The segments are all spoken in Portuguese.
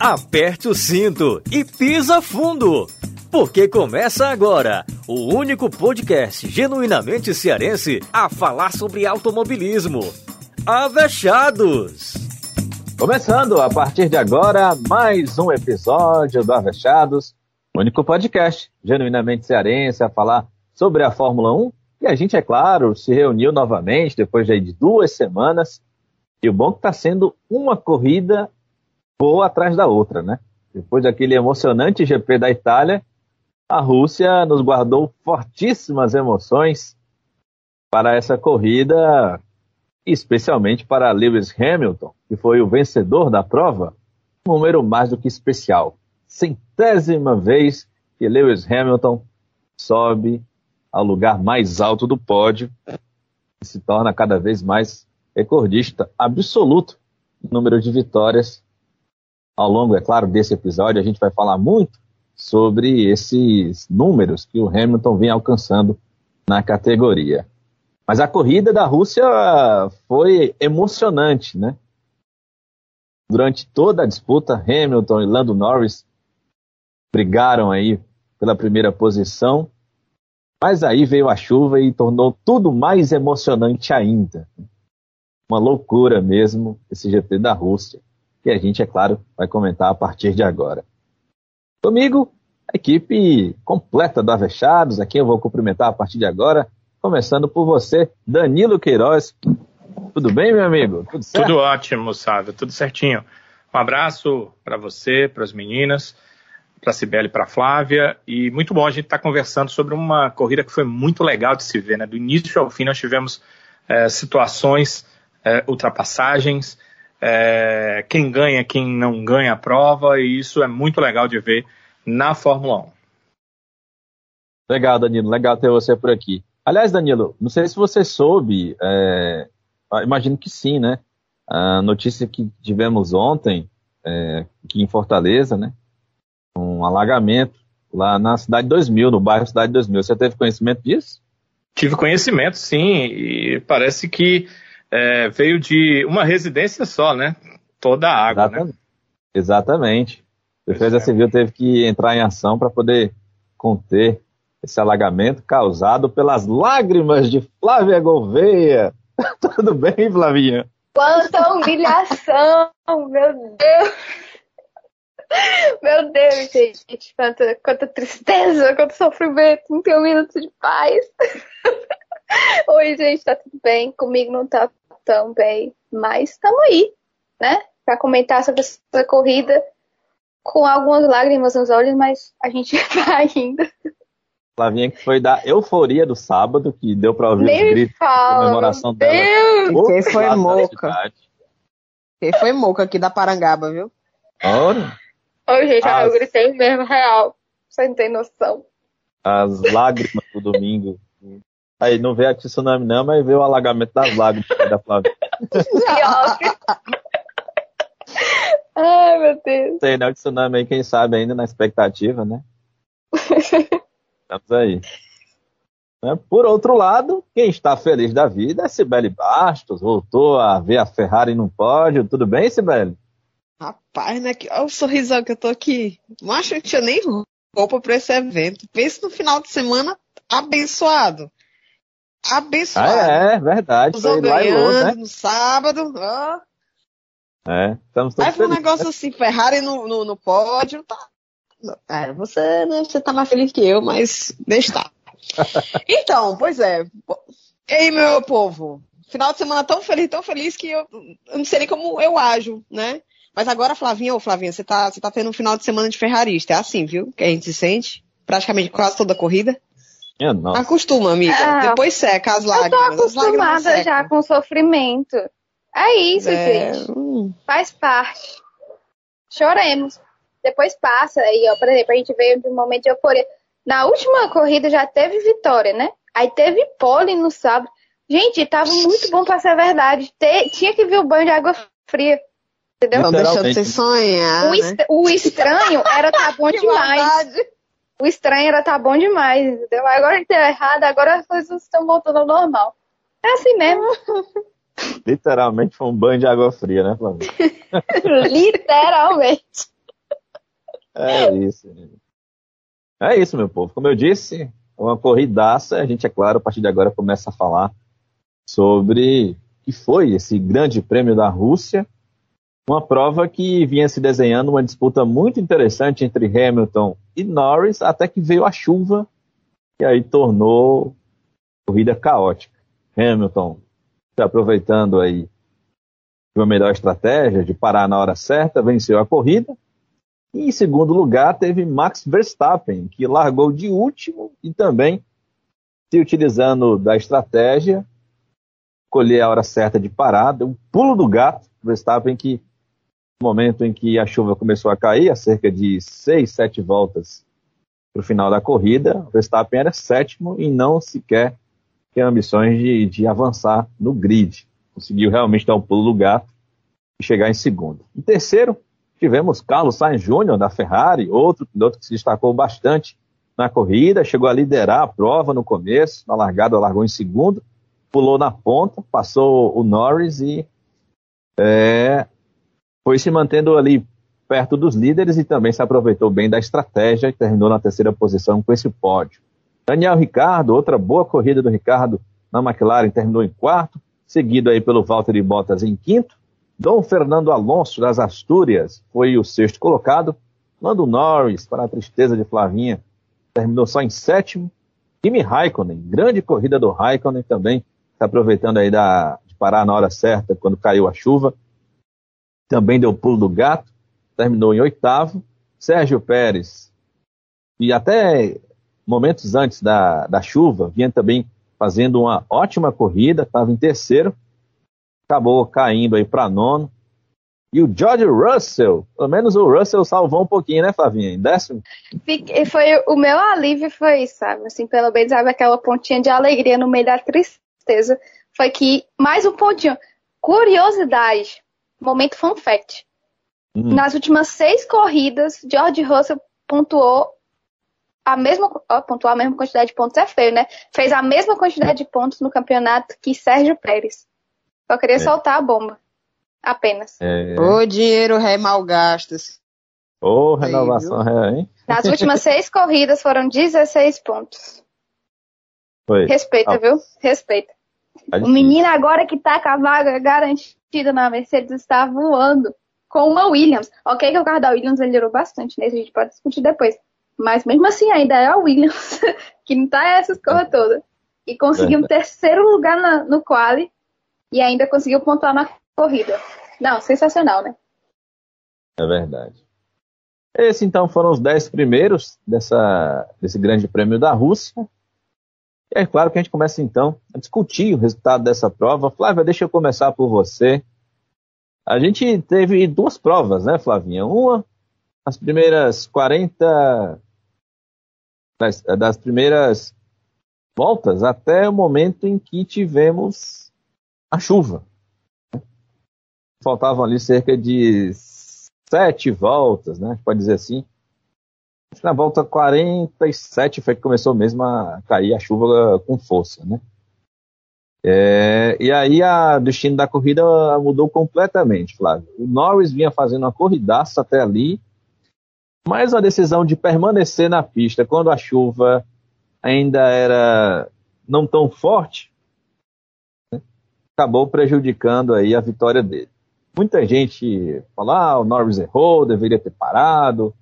Aperte o cinto e pisa fundo, porque começa agora o único podcast genuinamente cearense a falar sobre automobilismo. Avechados! Começando a partir de agora mais um episódio do Avechados, único podcast genuinamente cearense a falar sobre a Fórmula 1. E a gente, é claro, se reuniu novamente depois de duas semanas. E o bom é que está sendo uma corrida boa atrás da outra, né? Depois daquele emocionante GP da Itália, a Rússia nos guardou fortíssimas emoções para essa corrida, especialmente para Lewis Hamilton, que foi o vencedor da prova, um número mais do que especial. Centésima vez que Lewis Hamilton sobe ao lugar mais alto do pódio e se torna cada vez mais recordista absoluto no número de vitórias ao longo, é claro, desse episódio, a gente vai falar muito sobre esses números que o Hamilton vem alcançando na categoria. Mas a corrida da Rússia foi emocionante, né? Durante toda a disputa, Hamilton e Lando Norris brigaram aí pela primeira posição, mas aí veio a chuva e tornou tudo mais emocionante ainda. Uma loucura mesmo esse GP da Rússia que a gente, é claro, vai comentar a partir de agora. Comigo, a equipe completa do Avechados, aqui eu vou cumprimentar a partir de agora, começando por você, Danilo Queiroz. Tudo bem, meu amigo? Tudo certo? Tudo ótimo, Sávio, tudo certinho. Um abraço para você, para as meninas, para a Cibele e para a Flávia. E muito bom a gente estar tá conversando sobre uma corrida que foi muito legal de se ver. Né? Do início ao fim, nós tivemos é, situações, é, ultrapassagens, é, quem ganha, quem não ganha a prova, e isso é muito legal de ver na Fórmula 1. Legal, Danilo, legal ter você por aqui. Aliás, Danilo, não sei se você soube, é, imagino que sim, né? A notícia que tivemos ontem, é, aqui em Fortaleza, né? Um alagamento lá na Cidade 2000, no bairro Cidade 2000. Você teve conhecimento disso? Tive conhecimento, sim, e parece que é, veio de uma residência só, né? Toda a água, Exatamente. né? Exatamente. A Defesa é. Civil teve que entrar em ação para poder conter esse alagamento causado pelas lágrimas de Flávia Gouveia. Tudo bem, Flavinha? Quanta humilhação, meu Deus! Meu Deus, gente, quanta, quanta tristeza, quanto sofrimento, não tem um minuto de paz. Oi, gente, tá tudo bem? Comigo não tá tão bem, mas estamos aí, né? Para comentar sobre essa corrida com algumas lágrimas nos olhos, mas a gente vai ainda. Flavinha que foi da euforia do sábado, que deu para ouvir Nem os gritos fala, de comemoração dela. Quem foi Moca? Quem foi Moca aqui da Parangaba, viu? Ora. Oi, gente, As... eu gritei mesmo, real. Você não tem noção. As lágrimas do domingo Aí não vê a tsunami não, mas vê o alagamento das lágrimas da Flávia. Ai, meu Deus. Sei, né? O tsunami aí, quem sabe ainda na expectativa, né? Estamos aí. Né? Por outro lado, quem está feliz da vida é Sibeli Bastos, voltou a ver a Ferrari no pódio. Tudo bem, Sibeli? Rapaz, né? Olha o sorrisão que eu tô aqui. Macho, eu tinha nem roupa para esse evento. Pense no final de semana abençoado abençoado. Ah, é, verdade. Usou ganhando né? no sábado. Ó. É, estamos todos Aí foi um negócio assim, Ferrari no, no, no pódio. Tá. É, você, né, você tá mais feliz que eu, mas deixa estar. então, pois é. Ei, meu povo, final de semana tão feliz, tão feliz que eu, eu não sei nem como eu ajo, né? Mas agora, Flavinha, ô Flavinha, você tá, você tá tendo um final de semana de ferrarista. É assim, viu? Que a gente se sente. Praticamente quase toda a corrida. Minha nossa. Acostuma, amiga. É, Depois seca as lágrimas. Eu tô acostumada já com sofrimento. É isso, é... gente. Faz parte. Choremos. Depois passa. Aí, ó, por exemplo, a gente veio de um momento de euforia. Na última corrida já teve vitória, né? Aí teve pole no sábado. Gente, tava muito bom pra ser verdade. Te... Tinha que ver o banho de água fria. Entendeu? Não deixando você sonhar. O, est... o estranho era tá bom demais o estranho era tá bom demais, entendeu? Agora que deu errado, agora as coisas estão voltando ao normal. É assim mesmo. Literalmente foi um banho de água fria, né, Flávio? Literalmente. É isso. É isso, meu povo. Como eu disse, uma corridaça. A gente, é claro, a partir de agora começa a falar sobre o que foi esse grande prêmio da Rússia. Uma prova que vinha se desenhando uma disputa muito interessante entre Hamilton e Norris, até que veio a chuva e aí tornou a corrida caótica. Hamilton se aproveitando aí de uma melhor estratégia, de parar na hora certa, venceu a corrida. E em segundo lugar teve Max Verstappen, que largou de último e também se utilizando da estratégia, colher a hora certa de parar, deu um pulo do gato. Verstappen que momento em que a chuva começou a cair, a cerca de seis, sete voltas para o final da corrida, Verstappen era sétimo e não sequer tinha ambições de, de avançar no grid. Conseguiu realmente dar um pulo do gato e chegar em segundo. Em terceiro, tivemos Carlos Sainz Jr. da Ferrari, outro piloto que se destacou bastante na corrida, chegou a liderar a prova no começo, na largada largou em segundo, pulou na ponta, passou o Norris e é, foi se mantendo ali perto dos líderes e também se aproveitou bem da estratégia e terminou na terceira posição com esse pódio. Daniel Ricardo, outra boa corrida do Ricardo na McLaren, terminou em quarto, seguido aí pelo Valtteri Bottas em quinto, Dom Fernando Alonso das Astúrias foi o sexto colocado. Lando Norris, para a tristeza de Flavinha, terminou só em sétimo. Kimi Raikkonen, grande corrida do Raikkonen também, está aproveitando aí da, de parar na hora certa, quando caiu a chuva. Também deu pulo do gato, terminou em oitavo. Sérgio Pérez, e até momentos antes da, da chuva, vinha também fazendo uma ótima corrida, estava em terceiro, acabou caindo aí para nono. E o George Russell, pelo menos o Russell salvou um pouquinho, né, Flavinha? Em décimo? Foi o meu alívio, foi sabe? Assim, pelo menos, sabe, aquela pontinha de alegria no meio da tristeza. Foi que, mais um pontinho. Curiosidade, momento fun fact. Hum. Nas últimas seis corridas, George Russell pontuou a mesma, ó, pontuou a mesma quantidade de pontos é feio, né? Fez a mesma quantidade de pontos no campeonato que Sérgio Pérez. Só queria é. soltar a bomba. Apenas. É. O dinheiro ré mal gasto. Ô, oh, renovação ré, hein? Nas últimas seis corridas foram 16 pontos. Foi. Respeita, ah. viu? Respeita. Tá o menino agora que tá com a vaga garantida na Mercedes está voando com uma Williams. Ok que o carro da Williams melhorou bastante, né? A gente pode discutir depois. Mas mesmo assim ainda é a Williams, que não tá essas coisas é. todas. E conseguiu um terceiro lugar na, no quali e ainda conseguiu pontuar na corrida. Não, sensacional, né? É verdade. Esses então foram os dez primeiros dessa, desse grande prêmio da Rússia. E é claro que a gente começa então a discutir o resultado dessa prova. Flávia, deixa eu começar por você. A gente teve duas provas, né, Flavinha? Uma, as primeiras 40. Das, das primeiras voltas até o momento em que tivemos a chuva. Faltavam ali cerca de sete voltas, né? Pode dizer assim. Na volta 47 foi que começou mesmo a cair a chuva com força, né? É, e aí o destino da corrida mudou completamente, Flávio. O Norris vinha fazendo uma corridaça até ali, mas a decisão de permanecer na pista quando a chuva ainda era não tão forte, acabou prejudicando aí a vitória dele. Muita gente fala, ah, o Norris errou, deveria ter parado,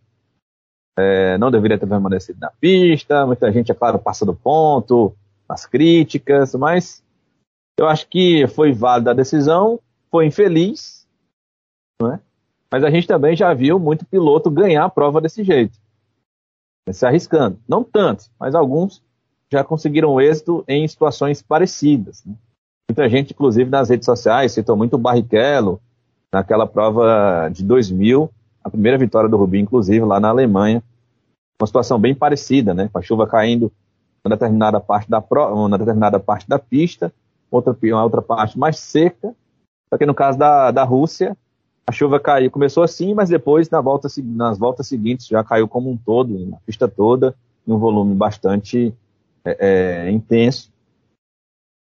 é, não deveria ter permanecido na pista. Muita gente, é claro, passa do ponto nas críticas, mas eu acho que foi válida a decisão, foi infeliz, é? mas a gente também já viu muito piloto ganhar a prova desse jeito, se arriscando. Não tantos, mas alguns já conseguiram êxito em situações parecidas. Né? Muita gente, inclusive nas redes sociais, citou muito o Barrichello naquela prova de 2000, a primeira vitória do Rubinho, inclusive, lá na Alemanha. Uma situação bem parecida, né? Com a chuva caindo em determinada parte da, uma determinada parte da pista, outra, uma outra parte mais seca. Só que no caso da, da Rússia, a chuva caiu, começou assim, mas depois na volta, nas voltas seguintes já caiu como um todo, na pista toda, em um volume bastante é, é, intenso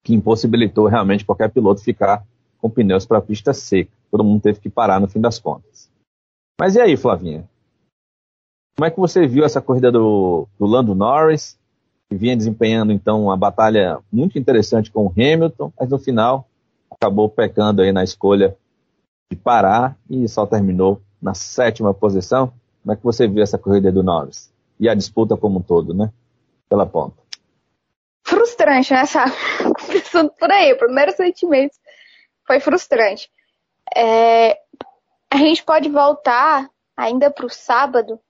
que impossibilitou realmente qualquer piloto ficar com pneus para a pista seca. Todo mundo teve que parar no fim das contas. Mas e aí, Flavinha? Como é que você viu essa corrida do, do Lando Norris, que vinha desempenhando então uma batalha muito interessante com o Hamilton, mas no final acabou pecando aí na escolha de parar e só terminou na sétima posição. Como é que você viu essa corrida do Norris? E a disputa como um todo, né? Pela ponta. Frustrante, né, sabe? Começando por aí, o primeiro sentimento foi frustrante. É, a gente pode voltar ainda para o sábado,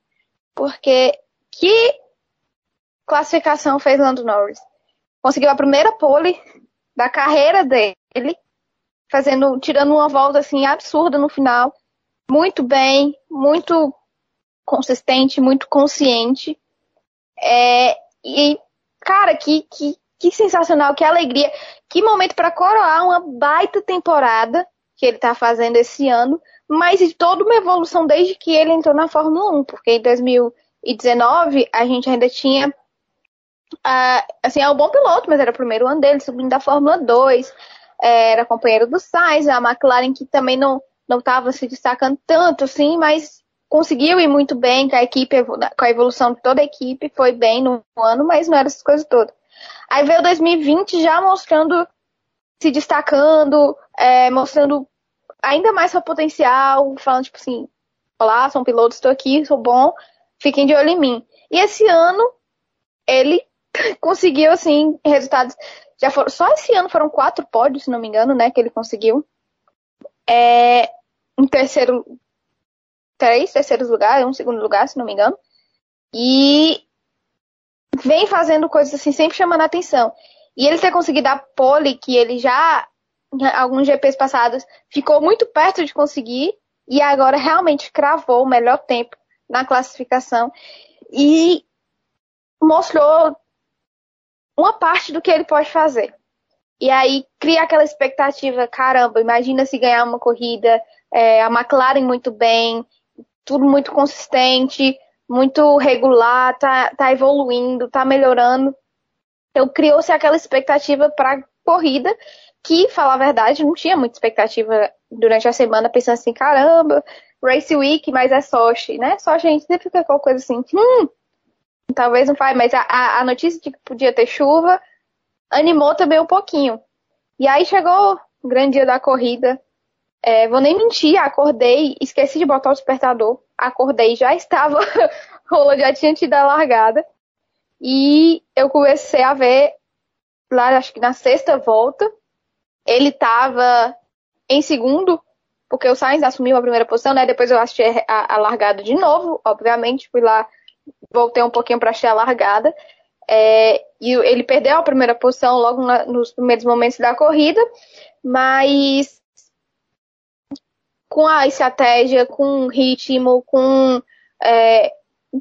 porque que classificação fez Lando Norris? Conseguiu a primeira pole da carreira dele, fazendo, tirando uma volta assim absurda no final, muito bem, muito consistente, muito consciente. É, e, cara, que, que, que sensacional, que alegria, que momento para coroar uma baita temporada que ele está fazendo esse ano, mas de toda uma evolução desde que ele entrou na Fórmula 1, porque em 2019 a gente ainda tinha, assim, é um bom piloto, mas era o primeiro ano dele, subindo da Fórmula 2, era companheiro do Sainz, a McLaren que também não não estava se destacando tanto, assim, mas conseguiu ir muito bem com a equipe, com a evolução de toda a equipe, foi bem no ano, mas não era essas coisas todas. Aí veio 2020 já mostrando, se destacando, é, mostrando ainda mais seu potencial, falando tipo assim, olá, sou um piloto, estou aqui, sou bom, fiquem de olho em mim. E esse ano ele conseguiu assim resultados já foram só esse ano foram quatro pódios, se não me engano, né, que ele conseguiu. É, em terceiro, três terceiros lugares, um segundo lugar, se não me engano. E vem fazendo coisas assim, sempre chamando a atenção. E ele ter conseguido a pole, que ele já, alguns GPs passados, ficou muito perto de conseguir, e agora realmente cravou o melhor tempo na classificação. E mostrou uma parte do que ele pode fazer. E aí cria aquela expectativa, caramba, imagina se ganhar uma corrida, é, a McLaren muito bem, tudo muito consistente, muito regular, tá, tá evoluindo, tá melhorando. Então criou-se aquela expectativa para corrida que, falar a verdade, não tinha muita expectativa durante a semana, pensando assim, caramba, Race Week, mas é Sochi, né? Só a gente sempre fica com coisa assim, hum, talvez não faz, mas a, a notícia de que podia ter chuva animou também um pouquinho. E aí chegou o grande dia da corrida. É, vou nem mentir, acordei, esqueci de botar o despertador. Acordei, já estava, rola já tinha tido a largada. E eu comecei a ver lá, acho que na sexta volta, ele estava em segundo, porque o Sainz assumiu a primeira posição, né? Depois eu assisti a, a largada de novo, obviamente, fui lá voltei um pouquinho para achar a largada. É, e ele perdeu a primeira posição logo na, nos primeiros momentos da corrida, mas com a estratégia, com o ritmo, com é,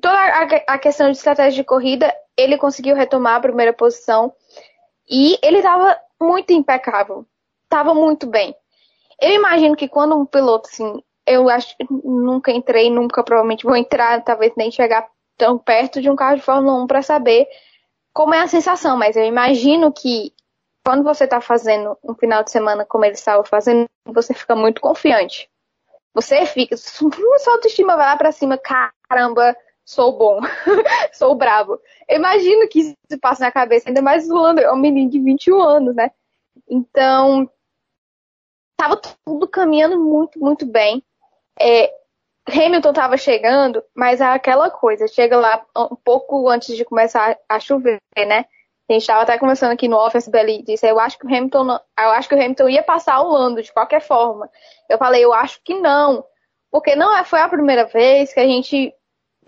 toda a, a, questão de estratégia de corrida, ele conseguiu retomar a primeira posição e ele estava muito impecável, estava muito bem. Eu imagino que quando um piloto, assim, eu acho nunca entrei, nunca provavelmente vou entrar, talvez nem chegar tão perto de um carro de Fórmula 1 para saber como é a sensação, mas eu imagino que quando você está fazendo um final de semana como ele estava fazendo, você fica muito confiante. Você fica, sua autoestima vai lá para cima, caramba, sou bom, sou bravo. Imagino que isso passa na cabeça, ainda mais o Lando é um menino de 21 anos, né? Então, tava tudo caminhando muito, muito bem. É, Hamilton estava chegando, mas é aquela coisa, chega lá um pouco antes de começar a chover, né? A gente estava até conversando aqui no office, Belly disse, eu acho que o Hamilton, eu acho que o Hamilton ia passar o Lando de qualquer forma. Eu falei, eu acho que não, porque não é, foi a primeira vez que a gente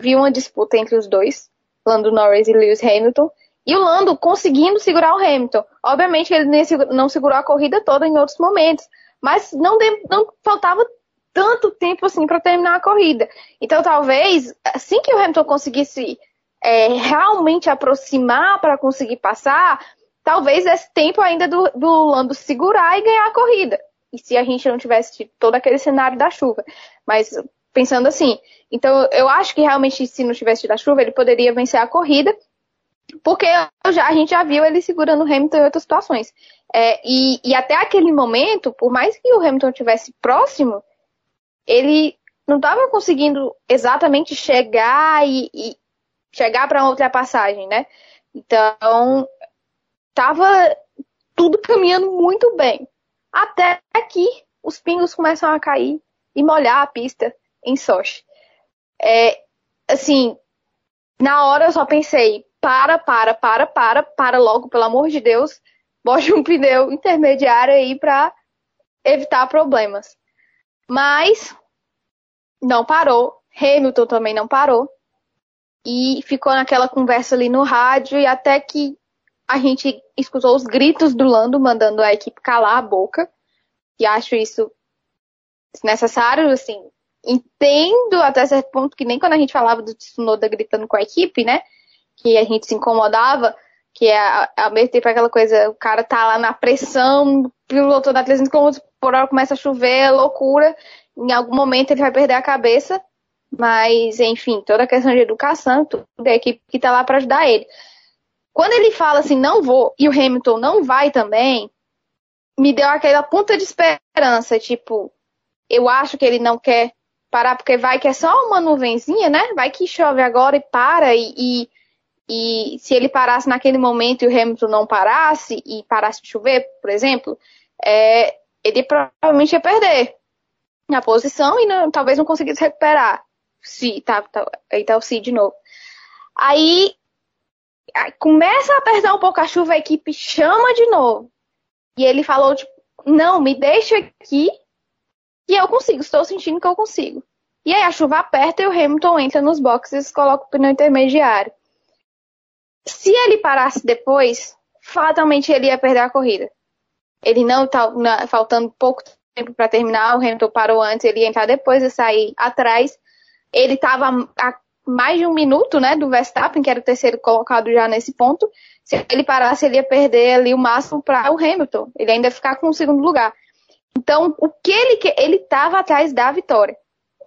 viu uma disputa entre os dois, Lando Norris e Lewis Hamilton, e o Lando conseguindo segurar o Hamilton. Obviamente ele não segurou a corrida toda em outros momentos, mas não, não faltava tanto tempo assim para terminar a corrida. Então, talvez, assim que o Hamilton conseguisse é, realmente aproximar para conseguir passar, talvez esse tempo ainda do, do Lando segurar e ganhar a corrida. E se a gente não tivesse todo aquele cenário da chuva. Mas pensando assim, então eu acho que realmente se não tivesse tido a chuva, ele poderia vencer a corrida, porque já, a gente já viu ele segurando o Hamilton em outras situações. É, e, e até aquele momento, por mais que o Hamilton tivesse próximo, ele não estava conseguindo exatamente chegar e, e chegar para uma ultrapassagem, né? Então, tava tudo caminhando muito bem. Até que os pingos começam a cair e molhar a pista em Sochi. É, assim, na hora eu só pensei, para, para, para, para, para logo, pelo amor de Deus, bote um pneu intermediário aí para evitar problemas. Mas não parou, Hamilton também não parou e ficou naquela conversa ali no rádio e até que a gente escutou os gritos do Lando mandando a equipe calar a boca e acho isso necessário, assim, entendo até certo ponto que nem quando a gente falava do Tsunoda gritando com a equipe, né, que a gente se incomodava, que é ao mesmo tempo aquela coisa, o cara tá lá na pressão, piloto a 300 km por hora começa a chover, é loucura, em algum momento ele vai perder a cabeça, mas enfim, toda a questão de educação, tudo é a equipe que tá lá para ajudar ele. Quando ele fala assim, não vou, e o Hamilton não vai também, me deu aquela ponta de esperança, tipo, eu acho que ele não quer parar, porque vai que é só uma nuvenzinha, né? Vai que chove agora e para, e, e, e se ele parasse naquele momento e o Hamilton não parasse, e parasse de chover, por exemplo, é, ele provavelmente ia perder a posição e não, talvez não conseguisse recuperar. Se, tá, tá, aí tá o Si de novo. Aí começa a apertar um pouco a chuva, a equipe chama de novo. E ele falou, tipo, não, me deixa aqui e eu consigo, estou sentindo que eu consigo. E aí a chuva aperta e o Hamilton entra nos boxes e coloca o pneu intermediário. Se ele parasse depois, fatalmente ele ia perder a corrida. Ele não tá faltando pouco tempo para terminar, o Hamilton parou antes, ele ia entrar depois e sair atrás. Ele estava a mais de um minuto, né, do Verstappen, que era o terceiro colocado já nesse ponto. Se ele parasse, ele ia perder ali o máximo para o Hamilton. Ele ainda ia ficar com o segundo lugar. Então, o que ele ele estava atrás da vitória.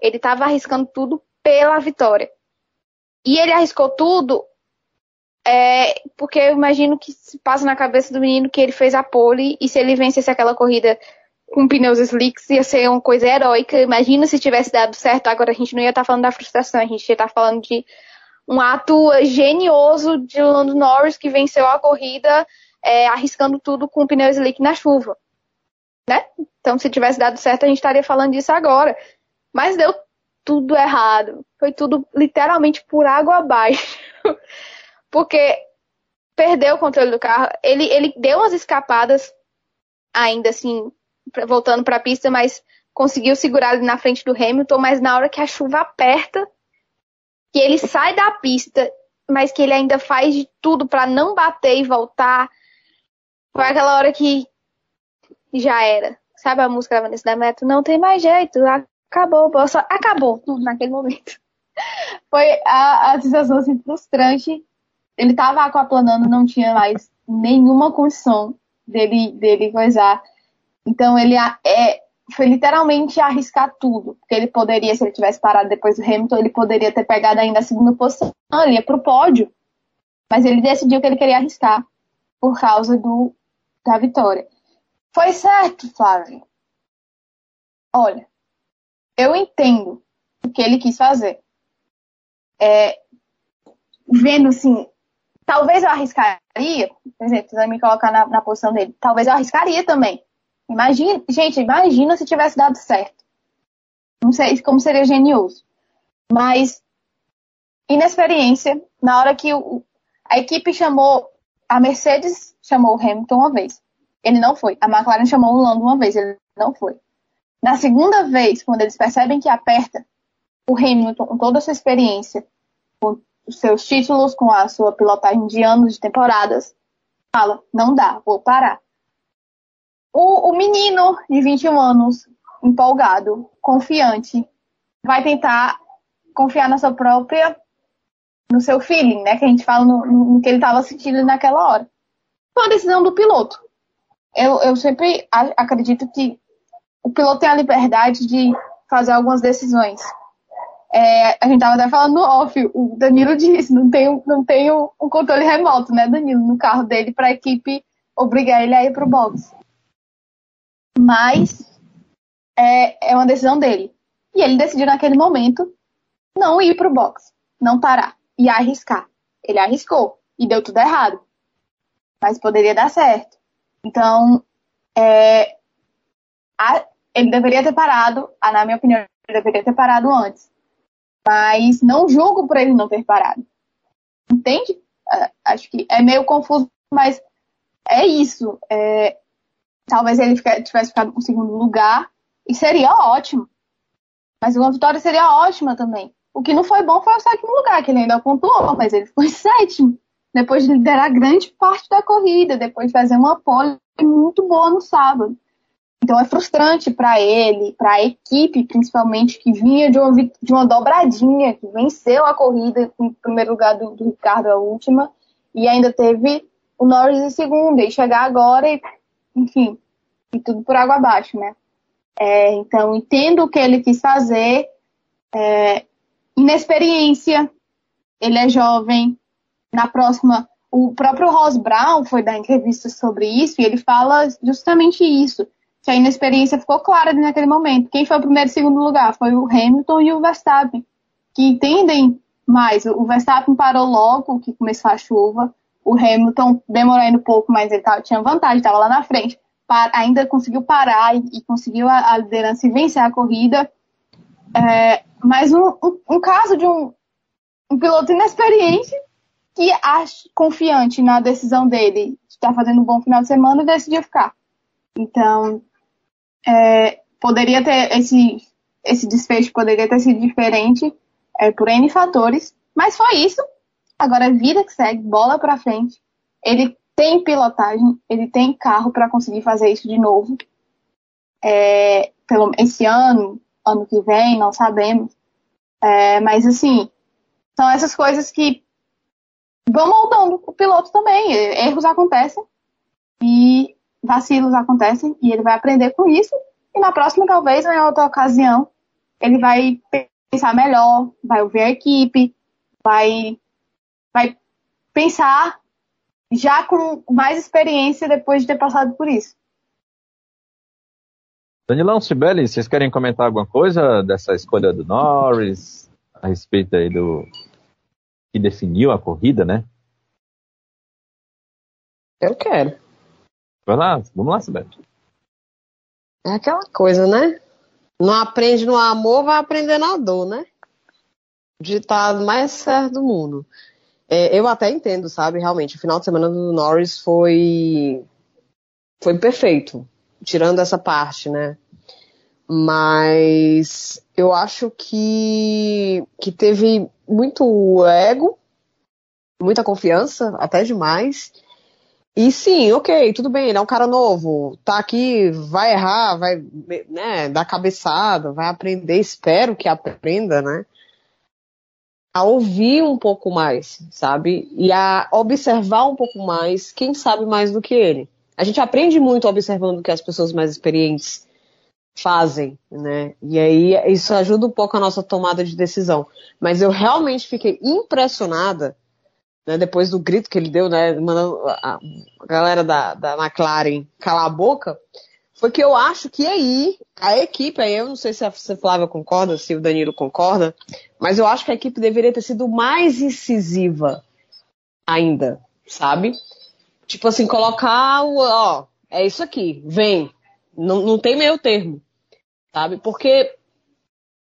Ele estava arriscando tudo pela vitória. E ele arriscou tudo é, porque eu imagino que se passa na cabeça do menino que ele fez a pole e se ele vencesse aquela corrida com pneus slicks ia ser uma coisa heróica. Imagina se tivesse dado certo. Agora a gente não ia estar tá falando da frustração, a gente ia estar tá falando de um ato genioso de Lando Norris que venceu a corrida é, arriscando tudo com pneu slick na chuva. Né? Então, se tivesse dado certo, a gente estaria falando disso agora. Mas deu tudo errado. Foi tudo literalmente por água abaixo. Porque perdeu o controle do carro. Ele, ele deu umas escapadas, ainda assim, voltando para a pista, mas conseguiu segurar ali na frente do Hamilton, mas na hora que a chuva aperta, que ele sai da pista, mas que ele ainda faz de tudo para não bater e voltar, foi aquela hora que já era. Sabe a música da Vanessa da Neto? Não tem mais jeito, acabou, acabou naquele momento. Foi a, a sensação assim, frustrante. Ele tava aquaplanando, não tinha mais nenhuma condição dele, dele coisar. Então ele é, foi literalmente arriscar tudo. Porque ele poderia, se ele tivesse parado depois do Hamilton, ele poderia ter pegado ainda a segunda posição, ele ia pro pódio. Mas ele decidiu que ele queria arriscar por causa do, da vitória. Foi certo, Flávio. Olha, eu entendo o que ele quis fazer. É, vendo assim, talvez eu arriscaria, por exemplo, se me colocar na, na posição dele, talvez eu arriscaria também. Imagina, gente, imagina se tivesse dado certo. Não sei como seria genioso. Mas, inexperiência, na hora que o, a equipe chamou, a Mercedes chamou o Hamilton uma vez. Ele não foi. A McLaren chamou o Lando uma vez. Ele não foi. Na segunda vez, quando eles percebem que aperta, o Hamilton, com toda a sua experiência, com os seus títulos, com a sua pilotagem de anos, de temporadas, fala: não dá, vou parar. O, o menino de 21 anos, empolgado, confiante, vai tentar confiar na sua própria, no seu feeling, né? Que a gente fala no, no que ele estava sentindo naquela hora. Foi uma decisão do piloto. Eu, eu sempre acredito que o piloto tem a liberdade de fazer algumas decisões. É, a gente estava até falando no off, o Danilo disse, não tem, não tem um controle remoto, né, Danilo, no carro dele para a equipe obrigar ele a ir para o box mas é, é uma decisão dele. E ele decidiu naquele momento não ir para o box, não parar e arriscar. Ele arriscou e deu tudo errado, mas poderia dar certo. Então, é, a, ele deveria ter parado, a, na minha opinião, ele deveria ter parado antes. Mas não julgo por ele não ter parado. Entende? É, acho que é meio confuso, mas é isso. É, talvez ele tivesse ficado com segundo lugar e seria ótimo. Mas uma vitória seria ótima também. O que não foi bom foi o sétimo lugar, que ele ainda pontuou, mas ele ficou em sétimo. Depois de liderar grande parte da corrida, depois de fazer uma pole muito boa no sábado. Então é frustrante para ele, para a equipe principalmente, que vinha de uma, de uma dobradinha, que venceu a corrida em primeiro lugar do, do Ricardo, a última, e ainda teve o Norris em segunda, e chegar agora e, enfim, e tudo por água abaixo, né? É, então, entendo o que ele quis fazer, é, inexperiência, ele é jovem, na próxima, o próprio Ross Brown foi dar entrevista sobre isso, e ele fala justamente isso, que a inexperiência ficou clara naquele momento. Quem foi o primeiro e segundo lugar? Foi o Hamilton e o Verstappen, que entendem mais. O Verstappen parou logo que começou a chuva, o Hamilton demorou um pouco, mas ele tava, tinha vantagem, estava lá na frente. Para, ainda conseguiu parar e, e conseguiu a, a, liderança e vencer a corrida. É, mas um, um, um, caso de um, um piloto inexperiente que acha confiante na decisão dele de estar tá fazendo um bom final de semana e decidiu ficar. Então, é, poderia ter esse, esse desfecho poderia ter sido diferente é, por N fatores, mas foi isso. Agora, vida que segue, bola para frente. Ele tem pilotagem, ele tem carro para conseguir fazer isso de novo. É, pelo, esse ano, ano que vem, não sabemos. É, mas assim, são essas coisas que vão moldando o piloto também. Erros acontecem e vacilos acontecem e ele vai aprender com isso. E na próxima, talvez, em outra ocasião, ele vai pensar melhor, vai ouvir a equipe, vai vai pensar já com mais experiência depois de ter passado por isso. Danilão Sibeli, vocês querem comentar alguma coisa dessa escolha do Norris a respeito aí do que definiu a corrida, né? Eu quero. Vai lá, vamos lá, Sibeli. É aquela coisa, né? Não aprende no amor, vai aprender na dor, né? Ditado mais certo do mundo. É, eu até entendo, sabe? Realmente, o final de semana do Norris foi foi perfeito, tirando essa parte, né? Mas eu acho que que teve muito ego, muita confiança, até demais. E sim, ok, tudo bem, ele é um cara novo, tá aqui, vai errar, vai né, dar cabeçada, vai aprender, espero que aprenda, né? a ouvir um pouco mais, sabe? E a observar um pouco mais quem sabe mais do que ele. A gente aprende muito observando o que as pessoas mais experientes fazem, né? E aí isso ajuda um pouco a nossa tomada de decisão. Mas eu realmente fiquei impressionada, né, depois do grito que ele deu, né, mandando a, galera da, da McLaren calar a boca, foi que eu acho que aí a equipe, aí eu não sei se a Flávia concorda, se o Danilo concorda, mas eu acho que a equipe deveria ter sido mais incisiva ainda, sabe? Tipo assim, colocar o, ó, é isso aqui, vem. Não, não tem meio termo, sabe? Porque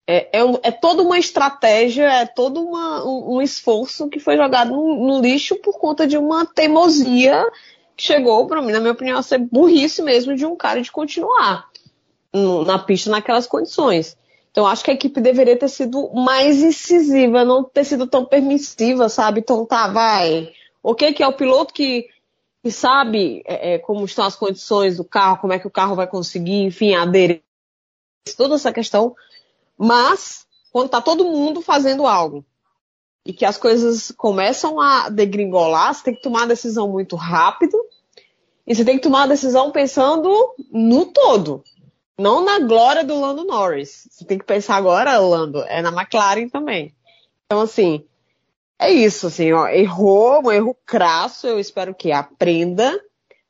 é, é, é toda uma estratégia, é todo uma, um, um, esforço que foi jogado no, no lixo por conta de uma teimosia chegou, para mim, na minha opinião, a ser burrice mesmo de um cara de continuar no, na pista naquelas condições. Então acho que a equipe deveria ter sido mais incisiva, não ter sido tão permissiva, sabe? Então tá, vai. O que que é o piloto que, que sabe é, é, como estão as condições do carro, como é que o carro vai conseguir, enfim, aderir toda essa questão. Mas quando tá todo mundo fazendo algo, e que as coisas começam a degringolar, você tem que tomar uma decisão muito rápido e você tem que tomar uma decisão pensando no todo, não na glória do Lando Norris. Você tem que pensar agora, Lando, é na McLaren também. Então, assim, é isso, assim, ó, errou, um erro crasso, eu espero que aprenda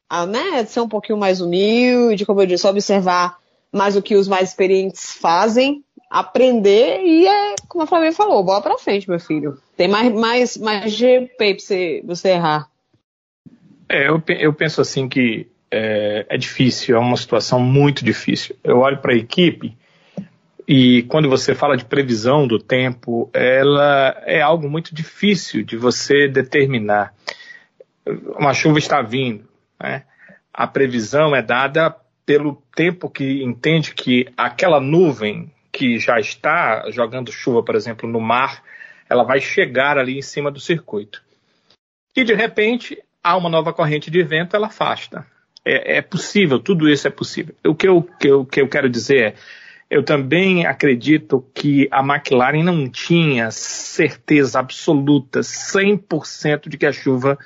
a, né, ser um pouquinho mais humilde, como eu disse, observar mais o que os mais experientes fazem aprender e é, como a Flávia falou, bola pra frente, meu filho. Tem mais, mais, mais GP pra você, você errar. É, eu, eu penso assim que é, é difícil, é uma situação muito difícil. Eu olho para a equipe e quando você fala de previsão do tempo, ela é algo muito difícil de você determinar. Uma chuva está vindo, né? A previsão é dada pelo tempo que entende que aquela nuvem que já está jogando chuva, por exemplo, no mar, ela vai chegar ali em cima do circuito. E de repente há uma nova corrente de vento, ela afasta. É, é possível, tudo isso é possível. O que eu, que eu, que eu quero dizer é eu também acredito que a McLaren não tinha certeza absoluta, 100% de que a chuva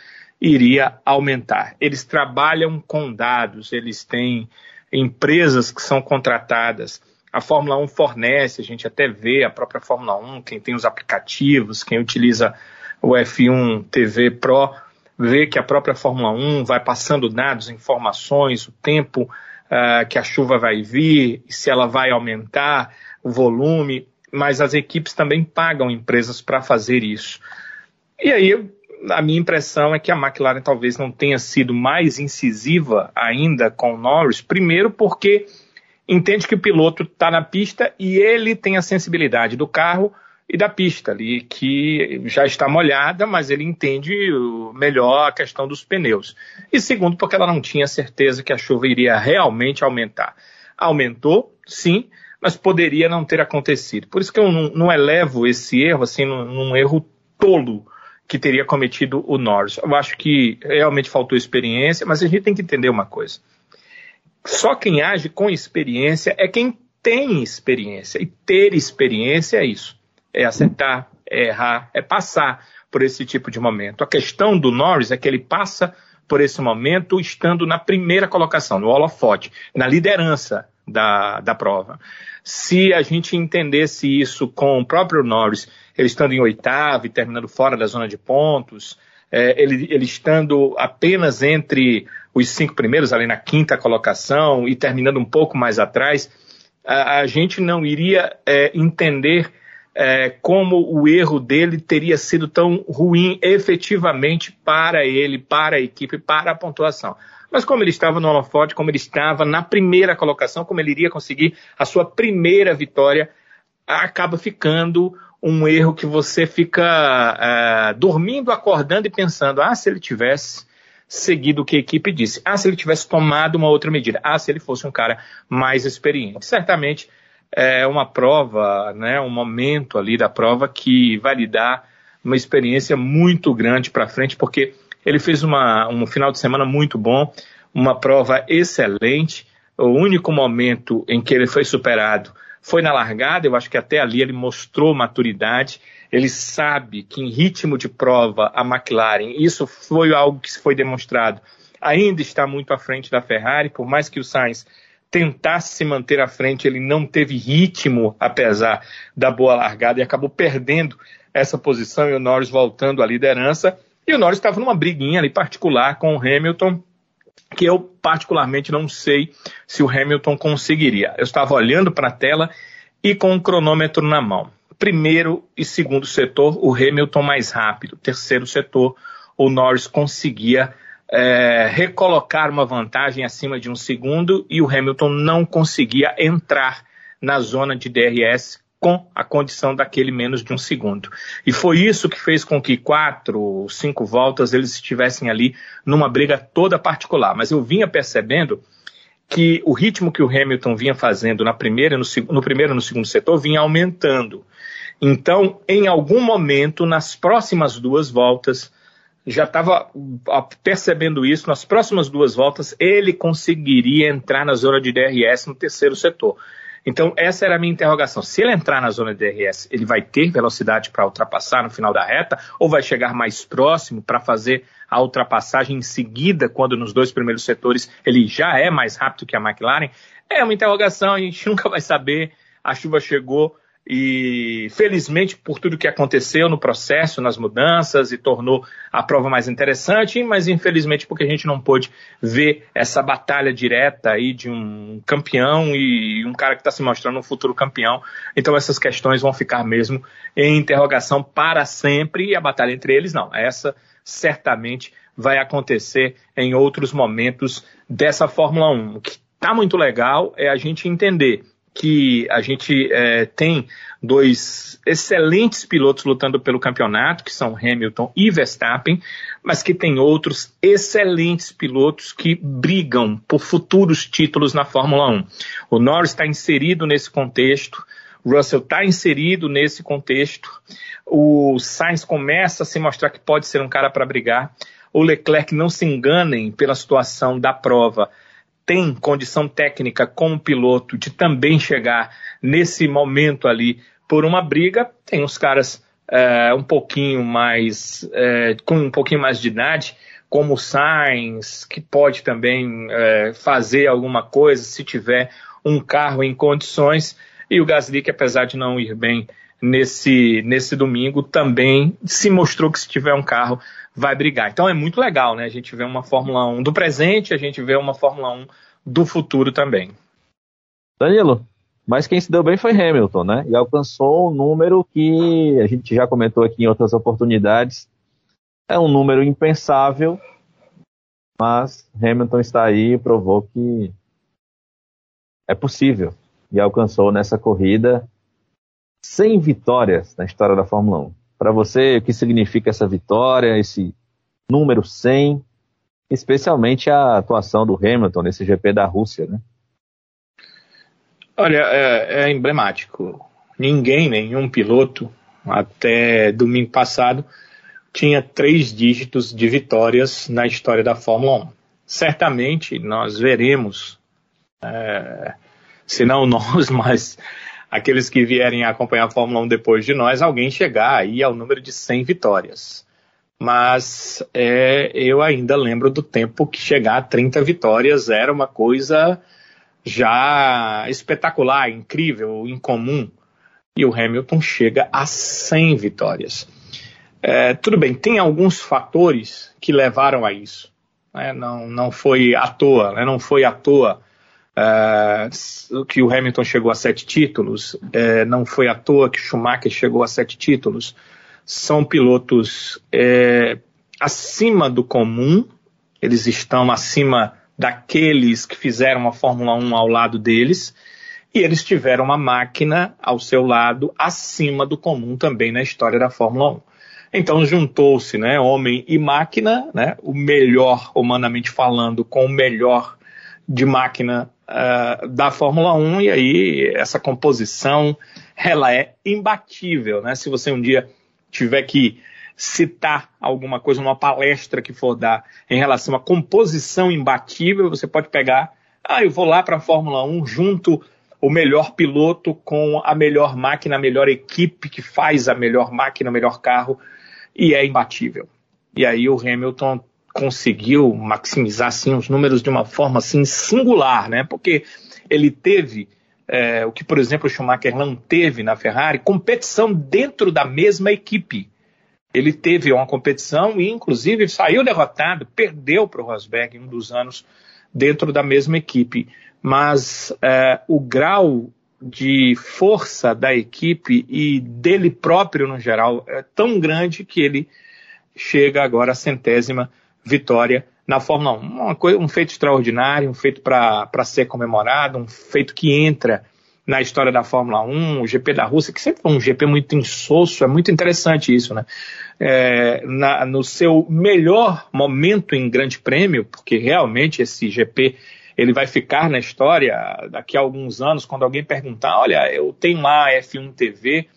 iria aumentar. Eles trabalham com dados, eles têm empresas que são contratadas. A Fórmula 1 fornece, a gente até vê a própria Fórmula 1, quem tem os aplicativos, quem utiliza o F1 TV Pro, vê que a própria Fórmula 1 vai passando dados, informações, o tempo uh, que a chuva vai vir, se ela vai aumentar, o volume, mas as equipes também pagam empresas para fazer isso. E aí, a minha impressão é que a McLaren talvez não tenha sido mais incisiva ainda com o Norris, primeiro porque entende que o piloto está na pista e ele tem a sensibilidade do carro e da pista ali, que já está molhada, mas ele entende melhor a questão dos pneus. E segundo, porque ela não tinha certeza que a chuva iria realmente aumentar. Aumentou, sim, mas poderia não ter acontecido. Por isso que eu não, não elevo esse erro assim num, num erro tolo que teria cometido o Norris. Eu acho que realmente faltou experiência, mas a gente tem que entender uma coisa. Só quem age com experiência é quem tem experiência. E ter experiência é isso é acertar, é errar, é passar por esse tipo de momento. A questão do Norris é que ele passa por esse momento estando na primeira colocação, no holofote, na liderança da, da prova. Se a gente entendesse isso com o próprio Norris, ele estando em oitavo e terminando fora da zona de pontos, é, ele, ele estando apenas entre os cinco primeiros, ali na quinta colocação, e terminando um pouco mais atrás, a, a gente não iria é, entender é, como o erro dele teria sido tão ruim efetivamente para ele, para a equipe, para a pontuação. Mas como ele estava no holofote, como ele estava na primeira colocação, como ele iria conseguir a sua primeira vitória, acaba ficando um erro que você fica é, dormindo, acordando e pensando: ah, se ele tivesse seguido o que a equipe disse, ah, se ele tivesse tomado uma outra medida, ah, se ele fosse um cara mais experiente. Certamente é uma prova, né, um momento ali da prova que vai lhe dar uma experiência muito grande para frente, porque ele fez uma, um final de semana muito bom, uma prova excelente. O único momento em que ele foi superado foi na largada, eu acho que até ali ele mostrou maturidade. Ele sabe que em ritmo de prova a McLaren, isso foi algo que foi demonstrado, ainda está muito à frente da Ferrari, por mais que o Sainz tentasse se manter à frente, ele não teve ritmo, apesar da boa largada, e acabou perdendo essa posição e o Norris voltando à liderança. E o Norris estava numa briguinha ali particular com o Hamilton, que eu particularmente não sei se o Hamilton conseguiria. Eu estava olhando para a tela e com o cronômetro na mão. Primeiro e segundo setor, o Hamilton mais rápido. Terceiro setor, o Norris conseguia é, recolocar uma vantagem acima de um segundo e o Hamilton não conseguia entrar na zona de DRS com a condição daquele menos de um segundo. E foi isso que fez com que quatro, cinco voltas eles estivessem ali numa briga toda particular. Mas eu vinha percebendo que o ritmo que o Hamilton vinha fazendo na primeira, no, no primeiro e no segundo setor vinha aumentando. Então, em algum momento, nas próximas duas voltas, já estava percebendo isso, nas próximas duas voltas ele conseguiria entrar na zona de DRS no terceiro setor. Então, essa era a minha interrogação. Se ele entrar na zona de DRS, ele vai ter velocidade para ultrapassar no final da reta ou vai chegar mais próximo para fazer a ultrapassagem em seguida, quando nos dois primeiros setores ele já é mais rápido que a McLaren? É uma interrogação, a gente nunca vai saber. A chuva chegou, e felizmente por tudo que aconteceu no processo, nas mudanças e tornou a prova mais interessante, mas infelizmente porque a gente não pôde ver essa batalha direta aí de um campeão e um cara que está se mostrando um futuro campeão. Então essas questões vão ficar mesmo em interrogação para sempre e a batalha entre eles não. Essa certamente vai acontecer em outros momentos dessa Fórmula 1. O que está muito legal é a gente entender que a gente é, tem dois excelentes pilotos lutando pelo campeonato, que são Hamilton e Verstappen, mas que tem outros excelentes pilotos que brigam por futuros títulos na Fórmula 1. O Norris está inserido nesse contexto, Russell está inserido nesse contexto, o Sainz começa a se mostrar que pode ser um cara para brigar. O Leclerc, não se enganem pela situação da prova, tem condição técnica como piloto de também chegar nesse momento ali por uma briga. Tem uns caras é, um pouquinho mais, é, com um pouquinho mais de idade, como o Sainz, que pode também é, fazer alguma coisa se tiver um carro em condições. E o Gasly, que apesar de não ir bem nesse, nesse domingo, também se mostrou que se tiver um carro vai brigar. Então é muito legal, né? A gente vê uma Fórmula 1 do presente, a gente vê uma Fórmula 1 do futuro também. Danilo, mas quem se deu bem foi Hamilton, né? E alcançou um número que a gente já comentou aqui em outras oportunidades. É um número impensável, mas Hamilton está aí e provou que é possível. E alcançou nessa corrida 100 vitórias na história da Fórmula 1. Para você, o que significa essa vitória, esse número 100, especialmente a atuação do Hamilton nesse GP da Rússia, né? Olha, é, é emblemático. Ninguém, nenhum piloto, até domingo passado, tinha três dígitos de vitórias na história da Fórmula 1. Certamente nós veremos, é, se não nós, mas aqueles que vierem acompanhar a Fórmula 1 depois de nós, alguém chegar aí ao número de 100 vitórias. Mas é, eu ainda lembro do tempo que chegar a 30 vitórias era uma coisa já espetacular, incrível, incomum. E o Hamilton chega a 100 vitórias. É, tudo bem, tem alguns fatores que levaram a isso. Né? Não, não foi à toa, né? não foi à toa Uh, que o Hamilton chegou a sete títulos, uh, não foi à toa que Schumacher chegou a sete títulos. São pilotos uh, acima do comum, eles estão acima daqueles que fizeram a Fórmula 1 ao lado deles, e eles tiveram uma máquina ao seu lado acima do comum também na história da Fórmula 1. Então juntou-se, né, homem e máquina, né, o melhor humanamente falando com o melhor de máquina uh, da Fórmula 1 e aí essa composição ela é imbatível, né? Se você um dia tiver que citar alguma coisa numa palestra que for dar em relação à composição imbatível, você pode pegar, ah, eu vou lá para a Fórmula 1 junto o melhor piloto com a melhor máquina, a melhor equipe que faz a melhor máquina, o melhor carro e é imbatível. E aí o Hamilton conseguiu maximizar assim, os números de uma forma assim, singular, né? Porque ele teve é, o que, por exemplo, o Schumacher não teve na Ferrari, competição dentro da mesma equipe. Ele teve uma competição e, inclusive, saiu derrotado, perdeu para o Rosberg em um dos anos dentro da mesma equipe. Mas é, o grau de força da equipe e dele próprio no geral é tão grande que ele chega agora à centésima vitória na Fórmula 1. Uma coisa, um feito extraordinário, um feito para ser comemorado, um feito que entra na história da Fórmula 1, o GP da Rússia, que sempre foi um GP muito insosso, é muito interessante isso, né? É, na, no seu melhor momento em Grande Prêmio, porque realmente esse GP ele vai ficar na história daqui a alguns anos, quando alguém perguntar, olha, eu tenho lá F1 TV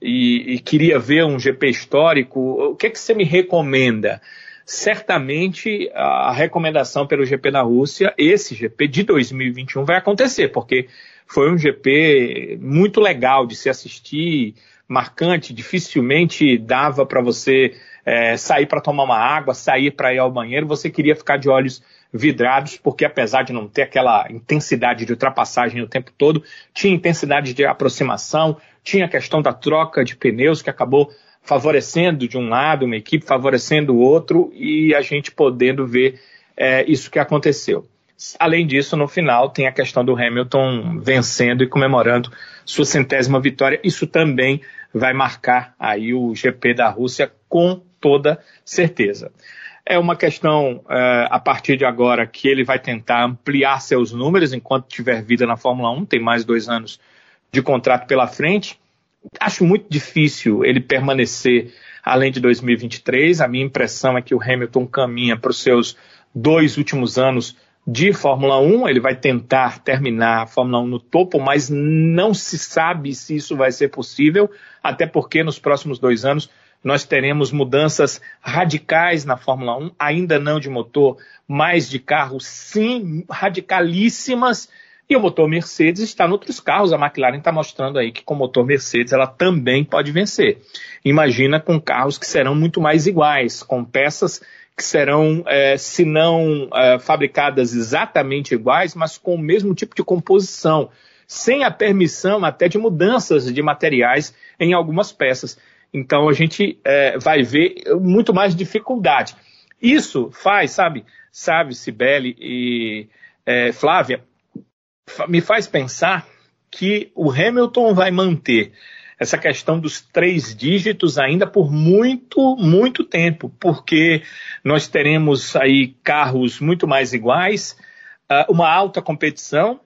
e, e queria ver um GP histórico, o que é que você me recomenda? Certamente a recomendação pelo GP da Rússia, esse GP de 2021 vai acontecer, porque foi um GP muito legal de se assistir, marcante, dificilmente dava para você é, sair para tomar uma água, sair para ir ao banheiro, você queria ficar de olhos vidrados, porque apesar de não ter aquela intensidade de ultrapassagem o tempo todo, tinha intensidade de aproximação, tinha a questão da troca de pneus que acabou favorecendo de um lado uma equipe, favorecendo o outro e a gente podendo ver é, isso que aconteceu. Além disso, no final tem a questão do Hamilton vencendo e comemorando sua centésima vitória. Isso também vai marcar aí o GP da Rússia com toda certeza. É uma questão, é, a partir de agora, que ele vai tentar ampliar seus números enquanto tiver vida na Fórmula 1, tem mais dois anos de contrato pela frente. Acho muito difícil ele permanecer além de 2023. A minha impressão é que o Hamilton caminha para os seus dois últimos anos de Fórmula 1, ele vai tentar terminar a Fórmula 1 no topo, mas não se sabe se isso vai ser possível, até porque nos próximos dois anos nós teremos mudanças radicais na Fórmula 1, ainda não de motor, mas de carro, sim, radicalíssimas. E o motor Mercedes está em outros carros. A McLaren está mostrando aí que com o motor Mercedes ela também pode vencer. Imagina com carros que serão muito mais iguais, com peças que serão, é, se não é, fabricadas exatamente iguais, mas com o mesmo tipo de composição, sem a permissão até de mudanças de materiais em algumas peças. Então a gente é, vai ver muito mais dificuldade. Isso faz, sabe, sabe, Sibeli e é, Flávia, me faz pensar que o Hamilton vai manter essa questão dos três dígitos ainda por muito, muito tempo, porque nós teremos aí carros muito mais iguais, uh, uma alta competição.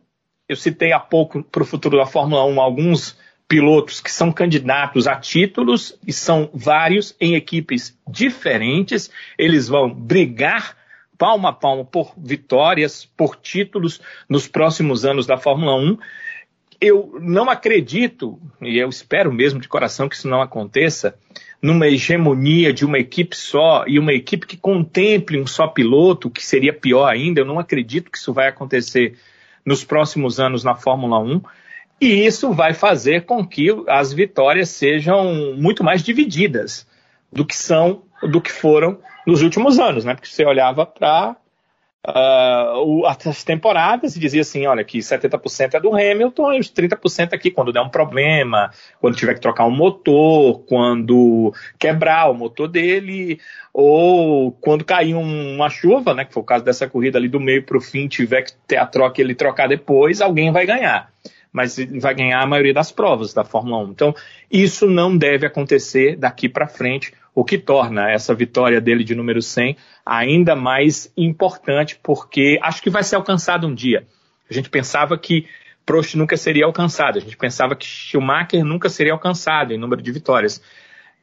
Eu citei há pouco para o futuro da Fórmula 1 alguns pilotos que são candidatos a títulos e são vários em equipes diferentes. Eles vão brigar palmo a palmo por vitórias, por títulos nos próximos anos da Fórmula 1 eu não acredito, e eu espero mesmo de coração que isso não aconteça, numa hegemonia de uma equipe só e uma equipe que contemple um só piloto, que seria pior ainda. Eu não acredito que isso vai acontecer nos próximos anos na Fórmula 1. E isso vai fazer com que as vitórias sejam muito mais divididas do que são, do que foram nos últimos anos, né? Porque você olhava para uh, as temporadas e dizia assim, olha, que 70% é do Hamilton e os 30% aqui quando der um problema, quando tiver que trocar um motor, quando quebrar o motor dele, ou quando cair uma chuva, né, que foi o caso dessa corrida ali do meio para o fim, tiver que ter a troca ele trocar depois, alguém vai ganhar mas vai ganhar a maioria das provas da Fórmula 1. Então, isso não deve acontecer daqui para frente, o que torna essa vitória dele de número 100 ainda mais importante, porque acho que vai ser alcançado um dia. A gente pensava que Prost nunca seria alcançado, a gente pensava que Schumacher nunca seria alcançado em número de vitórias.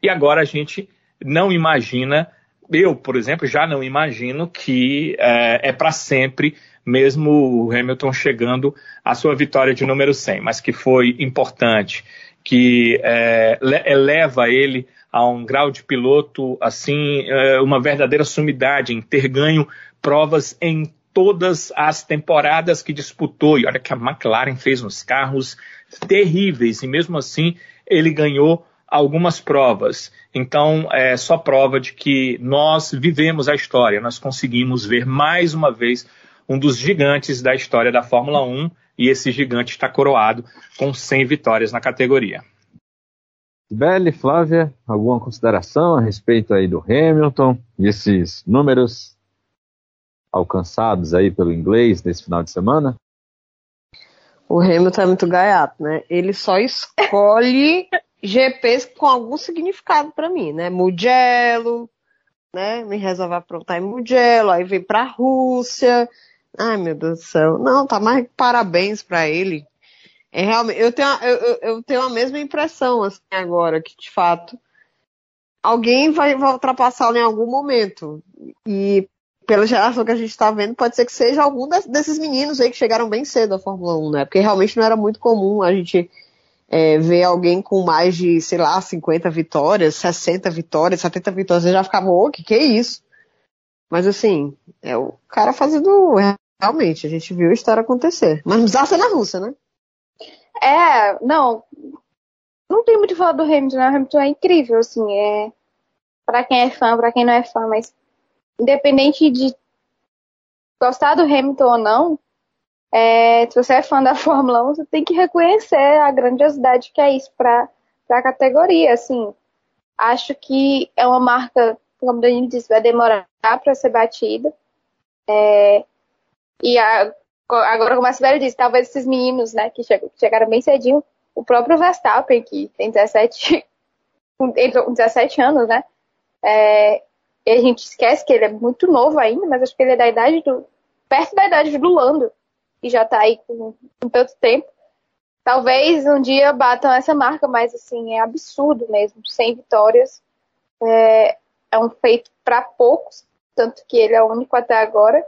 E agora a gente não imagina, eu, por exemplo, já não imagino que é, é para sempre mesmo o Hamilton chegando à sua vitória de número 100, mas que foi importante, que é, eleva ele a um grau de piloto, assim, é, uma verdadeira sumidade em ter ganho provas em todas as temporadas que disputou. E olha que a McLaren fez uns carros terríveis, e mesmo assim ele ganhou algumas provas. Então, é só prova de que nós vivemos a história, nós conseguimos ver mais uma vez um dos gigantes da história da Fórmula 1, e esse gigante está coroado com 100 vitórias na categoria. Belle, Flávia, alguma consideração a respeito aí do Hamilton e esses números alcançados aí pelo inglês nesse final de semana? O Hamilton é muito gaiato, né? Ele só escolhe GPs com algum significado para mim, né? Mugello, né? Me resolve aprontar em Mugello, aí vem pra Rússia, Ai, meu Deus do céu. Não, tá mais parabéns para ele. É realmente, eu tenho, eu, eu tenho a mesma impressão assim agora que de fato alguém vai, vai ultrapassá-lo em algum momento. E pela geração que a gente está vendo, pode ser que seja algum desses meninos aí que chegaram bem cedo à Fórmula 1, né? Porque realmente não era muito comum a gente é, ver alguém com mais de, sei lá, 50 vitórias, 60 vitórias, 70 vitórias. Você já ficava, ô, que que é isso? Mas assim, é o cara fazendo. Realmente, a gente viu a história acontecer. Mas não precisava ser na Rússia, né? É, não. Não tem muito falar do Hamilton, né? O Hamilton é incrível, assim. É. Pra quem é fã, pra quem não é fã, mas. Independente de gostar do Hamilton ou não, é, se você é fã da Fórmula 1, você tem que reconhecer a grandiosidade que é isso para a categoria. Assim, acho que é uma marca, como o Danilo disse, vai demorar para ser batida. É, e a, agora, como a Sibeli disse, talvez esses meninos, né, que chegaram bem cedinho, o próprio Verstappen, que tem 17, entrou com 17 anos, né, é, a gente esquece que ele é muito novo ainda, mas acho que ele é da idade do, perto da idade do Lando, que já tá aí com, com tanto tempo. Talvez um dia batam essa marca, mas assim, é absurdo mesmo, sem vitórias. É, é um feito para poucos, tanto que ele é o único até agora.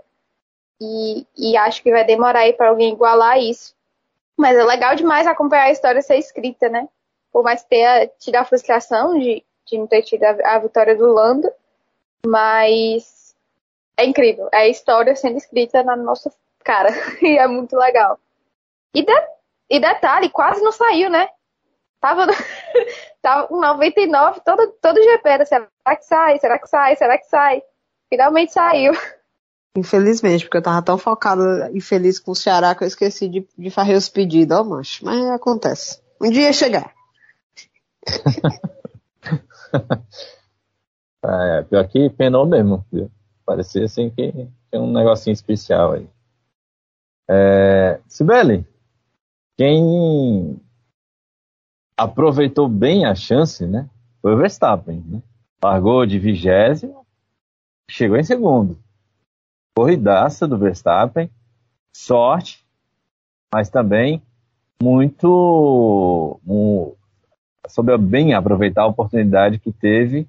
E, e acho que vai demorar aí para alguém igualar isso. Mas é legal demais acompanhar a história ser escrita, né? Por mais ter tido a frustração de, de não ter tido a, a vitória do Lando, mas é incrível. É a história sendo escrita na nossa cara. e é muito legal. E, de, e detalhe, quase não saiu, né? Tava, tava com 99, todo, todo GP era, será que sai, será que sai, será que sai? Finalmente saiu. Infelizmente, porque eu tava tão focada e feliz com o Ceará que eu esqueci de, de fazer os pedidos, ó, mancho. Mas acontece. Um dia ia chegar. é, pior que penou mesmo. Viu? Parecia assim que tinha um negocinho especial aí. É, Sibeli, quem aproveitou bem a chance, né? Foi o Verstappen, né? Largou de vigésimo, chegou em segundo corridaça do Verstappen, sorte, mas também muito um, soube bem aproveitar a oportunidade que teve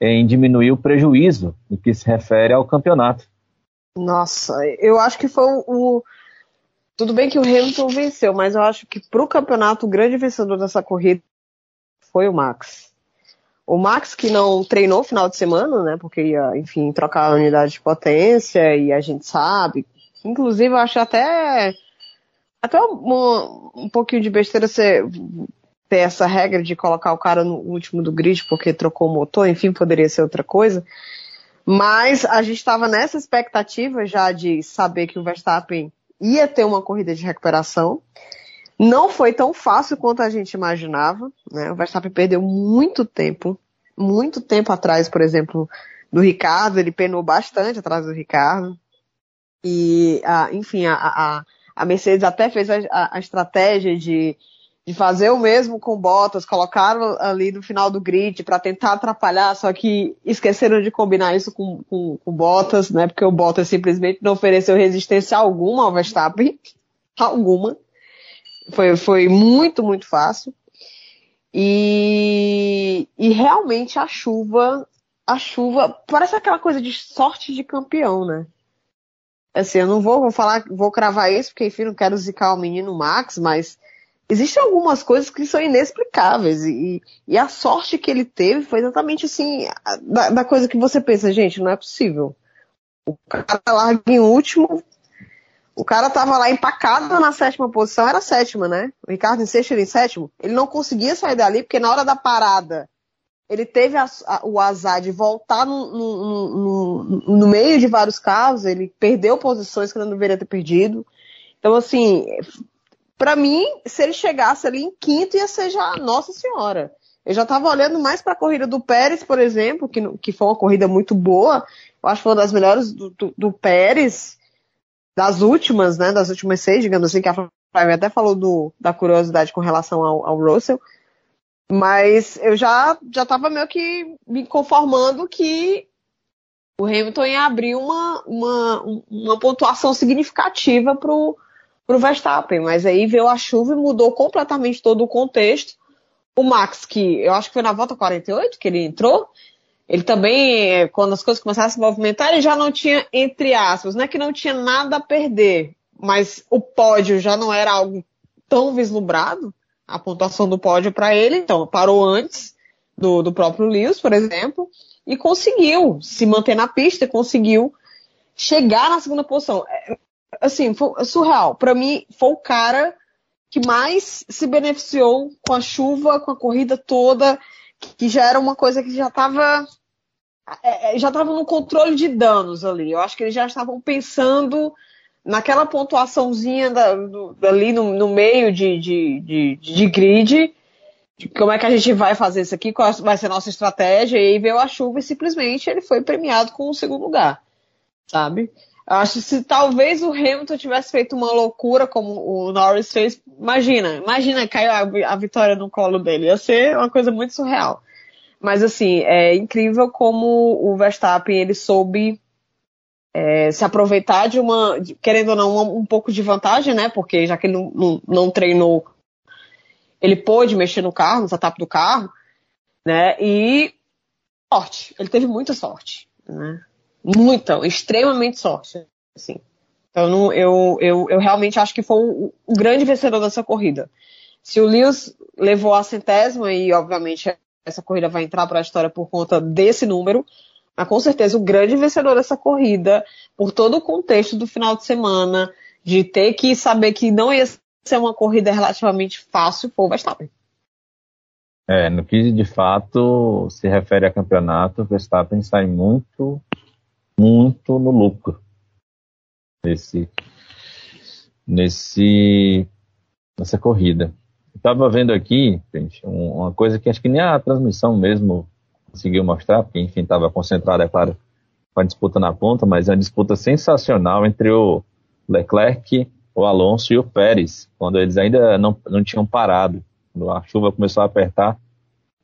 em diminuir o prejuízo no que se refere ao campeonato. Nossa, eu acho que foi o. Tudo bem que o Hamilton venceu, mas eu acho que para o campeonato o grande vencedor dessa corrida foi o Max. O Max, que não treinou final de semana, né? Porque ia, enfim, trocar a unidade de potência e a gente sabe. Inclusive, eu acho até, até um, um pouquinho de besteira você ter essa regra de colocar o cara no último do grid porque trocou o motor, enfim, poderia ser outra coisa. Mas a gente estava nessa expectativa já de saber que o Verstappen ia ter uma corrida de recuperação. Não foi tão fácil quanto a gente imaginava, né? O Verstappen perdeu muito tempo, muito tempo atrás, por exemplo, do Ricardo, ele penou bastante atrás do Ricardo. E, a, enfim, a, a, a, Mercedes até fez a, estratégia de, de fazer o mesmo com Bottas, colocaram ali no final do grid para tentar atrapalhar, só que esqueceram de combinar isso com, com, com Bottas, né? Porque o Bottas simplesmente não ofereceu resistência alguma ao Verstappen, alguma. Foi, foi muito, muito fácil. E, e realmente a chuva, a chuva, parece aquela coisa de sorte de campeão, né? Assim, eu não vou, vou falar, vou cravar isso, porque enfim, não quero zicar o menino Max, mas existem algumas coisas que são inexplicáveis. E, e a sorte que ele teve foi exatamente assim, da, da coisa que você pensa, gente, não é possível. O cara larga em último, o cara tava lá empacado na sétima posição, era sétima, né? O Ricardo em sexto, ele em sétimo. Ele não conseguia sair dali, porque na hora da parada, ele teve a, a, o azar de voltar no, no, no, no, meio de vários carros, ele perdeu posições que ele não deveria ter perdido. Então, assim, para mim, se ele chegasse ali em quinto, ia ser já Nossa Senhora. Eu já estava olhando mais para a corrida do Pérez, por exemplo, que, que foi uma corrida muito boa. Eu acho que foi uma das melhores do, do, do Pérez das últimas, né, das últimas seis, digamos assim, que a Flávia até falou do, da curiosidade com relação ao, ao Russell, mas eu já já estava meio que me conformando que o Hamilton ia abrir uma, uma, uma pontuação significativa pro, pro Verstappen, mas aí veio a chuva e mudou completamente todo o contexto. O Max, que eu acho que foi na volta 48 que ele entrou, ele também, quando as coisas começaram a se movimentar, ele já não tinha, entre aspas, não é que não tinha nada a perder, mas o pódio já não era algo tão vislumbrado, a pontuação do pódio para ele, então parou antes do, do próprio Lewis, por exemplo, e conseguiu se manter na pista, conseguiu chegar na segunda posição. É, assim, foi surreal. Para mim, foi o cara que mais se beneficiou com a chuva, com a corrida toda, que já era uma coisa que já estava é, é já estavam no controle de danos ali. Eu acho que eles já estavam pensando naquela pontuaçãozinha da, do, ali no, no meio de, de, de, de grid, como é que a gente vai fazer isso aqui, qual vai ser a nossa estratégia, e aí veio a chuva e simplesmente ele foi premiado com o segundo lugar, sabe? Acho que se talvez o Hamilton tivesse feito uma loucura como o Norris fez, imagina, imagina caiu a, a vitória no colo dele, ia ser uma coisa muito surreal. Mas assim, é incrível como o Verstappen ele soube é, se aproveitar de uma, querendo ou não, um, pouco de vantagem, né? Porque já que ele não, não, não, treinou, ele pôde mexer no carro, no setup do carro, né? E sorte, ele teve muita sorte, né? Muita, extremamente sorte, assim. Então eu, eu, eu realmente acho que foi o, o grande vencedor dessa corrida. Se o Lewis levou a centésima e obviamente essa corrida vai entrar para a história por conta desse número, mas com certeza o grande vencedor dessa corrida, por todo o contexto do final de semana, de ter que saber que não ia ser uma corrida relativamente fácil, foi o Verstappen. É, no que de fato se refere a campeonato, o Verstappen sai muito, muito no lucro nesse, nesse, nessa corrida. Estava vendo aqui, gente, uma coisa que acho que nem a transmissão mesmo conseguiu mostrar, porque enfim estava concentrado, é claro, com a disputa na ponta, mas é uma disputa sensacional entre o Leclerc, o Alonso e o Pérez, quando eles ainda não, não tinham parado. Quando a chuva começou a apertar,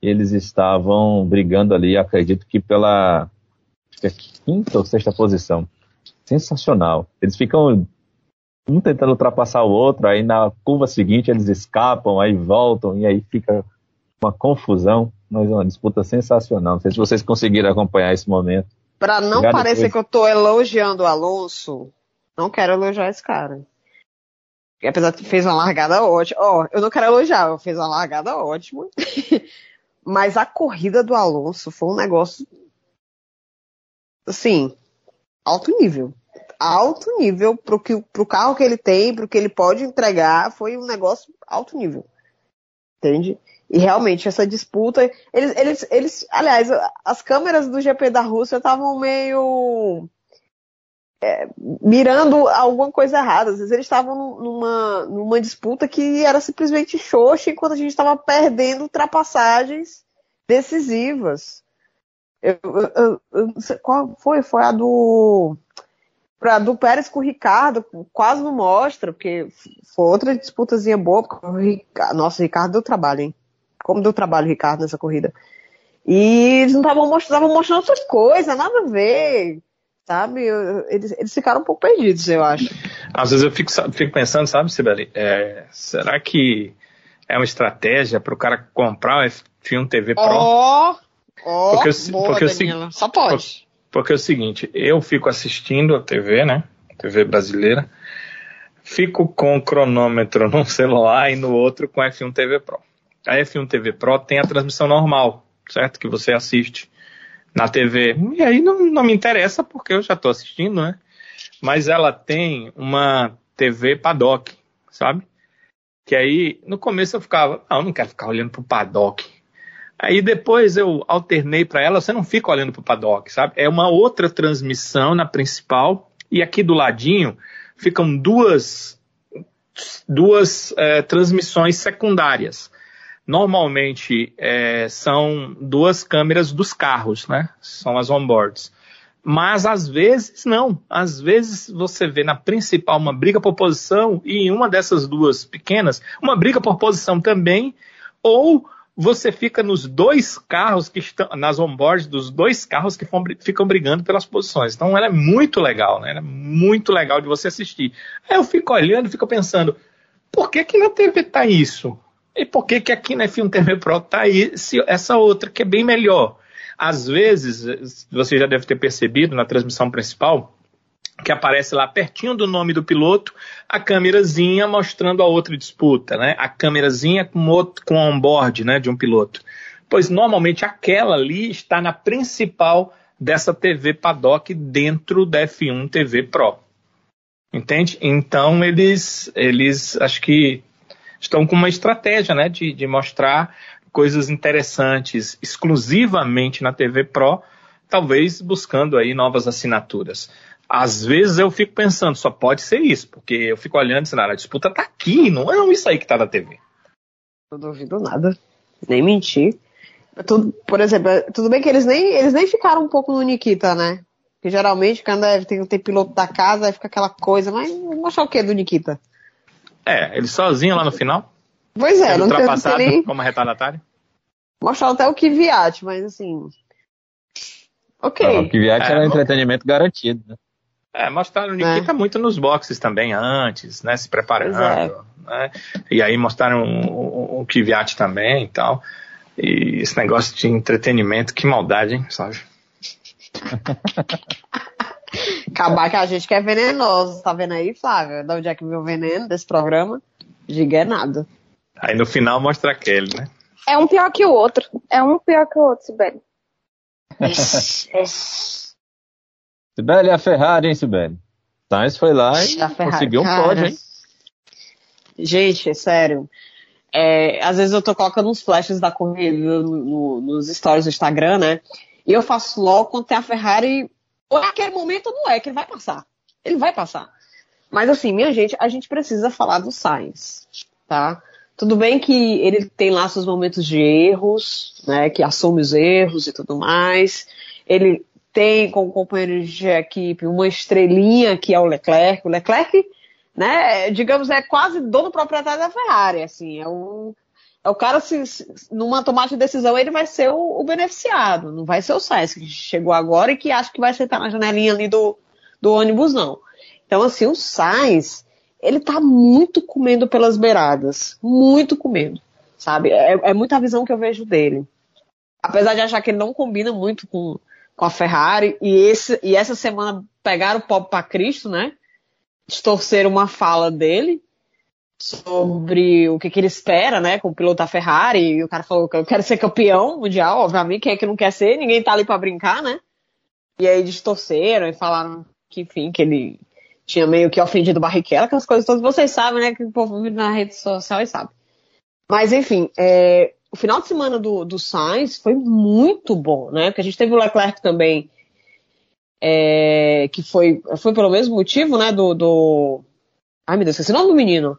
eles estavam brigando ali, acredito que pela que é quinta ou sexta posição. Sensacional. Eles ficam um tentando ultrapassar o outro, aí na curva seguinte eles escapam, aí voltam, e aí fica uma confusão mas uma disputa sensacional. Não sei se vocês conseguiram acompanhar esse momento. Para não Obrigado parecer depois. que eu estou elogiando o Alonso, não quero elogiar esse cara. Apesar de que fez uma largada ótima. Ó, oh, eu não quero elogiar, eu fez uma largada ótima. Mas a corrida do Alonso foi um negócio assim, alto nível. Alto nível pro, que, pro carro que ele tem, pro que ele pode entregar, foi um negócio alto nível. Entende? E realmente, essa disputa. Eles, eles, eles, aliás, as câmeras do GP da Rússia estavam meio. É, mirando alguma coisa errada. Às vezes eles estavam numa, numa disputa que era simplesmente xoxa, enquanto a gente estava perdendo ultrapassagens decisivas. Eu, eu, eu, qual foi? Foi a do. Pra, do Pérez com o Ricardo, quase não mostra, porque foi outra disputazinha boa. Porque o Ricardo, nossa, o Ricardo deu trabalho, hein? como deu trabalho, Ricardo, nessa corrida. E eles não estavam mostrando, mostrando outra coisa, nada a ver. Sabe? Eles, eles ficaram um pouco perdidos, eu acho. Às vezes eu fico, fico pensando, sabe, Sibeli? É, será que é uma estratégia para o cara comprar o F1 TV Pro? Oh, oh, porque, boa, porque. O, Só pode. Porque, porque é o seguinte, eu fico assistindo a TV, né? TV brasileira. Fico com o cronômetro num celular e no outro com F1 TV Pro a F1 TV Pro tem a transmissão normal, certo? Que você assiste na TV. E aí não, não me interessa porque eu já estou assistindo, né? Mas ela tem uma TV paddock, sabe? Que aí, no começo eu ficava, não, eu não quero ficar olhando pro paddock. Aí depois eu alternei para ela, você não fica olhando pro paddock, sabe? É uma outra transmissão na principal e aqui do ladinho ficam duas duas é, transmissões secundárias normalmente é, são duas câmeras dos carros, né? São as onboards. Mas às vezes não. Às vezes você vê na principal uma briga por posição e em uma dessas duas pequenas, uma briga por posição também, ou você fica nos dois carros que estão, nas onboards dos dois carros que ficam brigando pelas posições. Então ela é muito legal, né? Ela é muito legal de você assistir. Aí eu fico olhando fico pensando, por que que na TV tá isso? E por que, que aqui na F1 TV Pro tá aí essa outra, que é bem melhor? Às vezes, você já deve ter percebido na transmissão principal, que aparece lá pertinho do nome do piloto, a câmerazinha mostrando a outra disputa, né? A câmerazinha com outro, com on-board, né, de um piloto. Pois normalmente aquela ali está na principal dessa TV paddock dentro da F1 TV Pro. Entende? Então eles, eles acho que estão com uma estratégia né, de, de mostrar coisas interessantes exclusivamente na TV Pro, talvez buscando aí novas assinaturas. Às vezes eu fico pensando, só pode ser isso, porque eu fico olhando e dizendo, ah, a disputa tá aqui, não é isso aí que tá na TV. Não duvido nada, nem mentir. Tudo, por exemplo, tudo bem que eles nem, eles nem ficaram um pouco no Nikita, né? Porque geralmente, quando é, tem, tem piloto da casa, aí fica aquela coisa, mas mostrar o que do Nikita? É, ele sozinho lá no final? Pois é, não ultrapassado nem... como retardatário? Mostrar até o Kvyat, mas assim. Ok. o Kvyat é, era um entretenimento garantido, né? É, mostraram o Nikita é. muito nos boxes também antes, né? Se preparando. É. Né? E aí mostraram o, o Kvyat também e tal. E esse negócio de entretenimento, que maldade, hein, sabe? Acabar que a gente que é venenoso, tá vendo aí, Flávia? De onde é que viu o veneno desse programa? Diga é nada. Aí no final mostra aquele, né? É um pior que o outro. É um pior que o outro, Sibeli. Sibeli, a Ferrari, hein, Sibeli? Sainz foi lá e conseguiu um pódio, hein? Gente, é sério. É, às vezes eu tô colocando uns flashes da corrida no, no, nos stories do Instagram, né? E eu faço logo quando tem a Ferrari. Ou é aquele momento ou não é, que ele vai passar. Ele vai passar. Mas assim, minha gente, a gente precisa falar do Sainz, tá? Tudo bem que ele tem lá seus momentos de erros, né? Que assume os erros e tudo mais. Ele tem como companheiro de equipe uma estrelinha que é o Leclerc. O Leclerc, né, digamos, é quase dono proprietário da Ferrari, assim, é um é o cara, se, se, numa tomada de decisão, ele vai ser o, o, beneficiado, não vai ser o Sainz, que chegou agora e que acha que vai sentar na janelinha ali do, do ônibus, não. Então, assim, o Sainz, ele tá muito comendo pelas beiradas, muito comendo, sabe? É, é muita visão que eu vejo dele. Apesar de achar que ele não combina muito com, com a Ferrari, e, esse, e essa semana pegaram o pobre para Cristo, né? Distorceram uma fala dele, sobre o que, que, ele espera, né, com o piloto da Ferrari, e o cara falou que eu quero ser campeão mundial, obviamente, quem é que não quer ser, ninguém tá ali para brincar, né? E aí distorceram e falaram que, enfim, que ele tinha meio que ofendido o Barrichello, aquelas coisas todas, vocês sabem, né, que o povo vive na rede social e sabe. Mas, enfim, é, o final de semana do, do Sainz foi muito bom, né, porque a gente teve o Leclerc também, é, que foi, foi pelo mesmo motivo, né, do, do... Ai, meu Deus, esqueci o nome do menino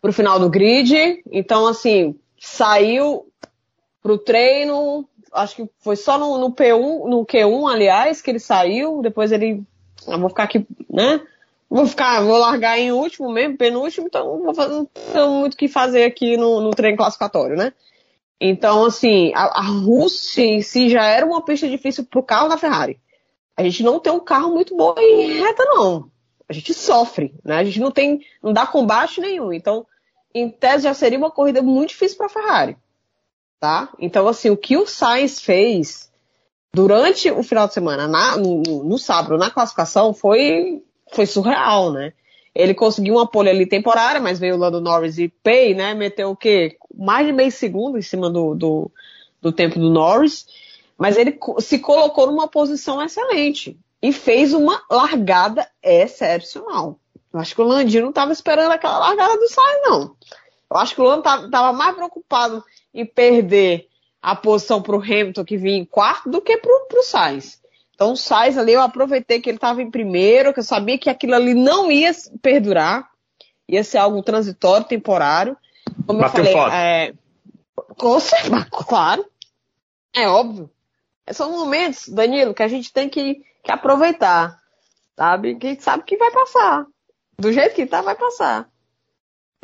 pro final do grid. Então, assim, saiu pro treino, acho que foi só no, no P1, no Q1, aliás, que ele saiu. Depois ele. Eu vou ficar aqui, né? Vou ficar, vou largar em último mesmo, penúltimo, então não tenho muito o que fazer aqui no, no treino classificatório, né? Então, assim, a, a Rússia em si já era uma pista difícil pro carro da Ferrari. A gente não tem um carro muito bom em reta, não. A gente sofre, né? A gente não tem, não dá combate nenhum. Então, em tese já seria uma corrida muito difícil para a Ferrari. Tá? Então, assim, o que o Sainz fez durante o final de semana, na, no, no, sábado, na classificação, foi, foi surreal, né? Ele conseguiu uma pole ali temporária, mas veio o Lando Norris e Pay, né? Meteu o quê? Mais de meio segundo em cima do, do, do tempo do Norris. Mas ele se colocou numa posição excelente e fez uma largada excepcional. Eu acho que o Landinho não estava esperando aquela largada do Sainz, não. Eu acho que o Lando estava mais preocupado em perder a posição para o Hamilton, que vinha em quarto, do que para o Sainz. Então o Sainz ali, eu aproveitei que ele estava em primeiro, que eu sabia que aquilo ali não ia perdurar, ia ser algo transitório, temporário. Como Bateu eu falei, é, com certeza, claro, é óbvio. São momentos, Danilo, que a gente tem que, que aproveitar, sabe? Que a gente sabe que vai passar do jeito que tá, vai passar.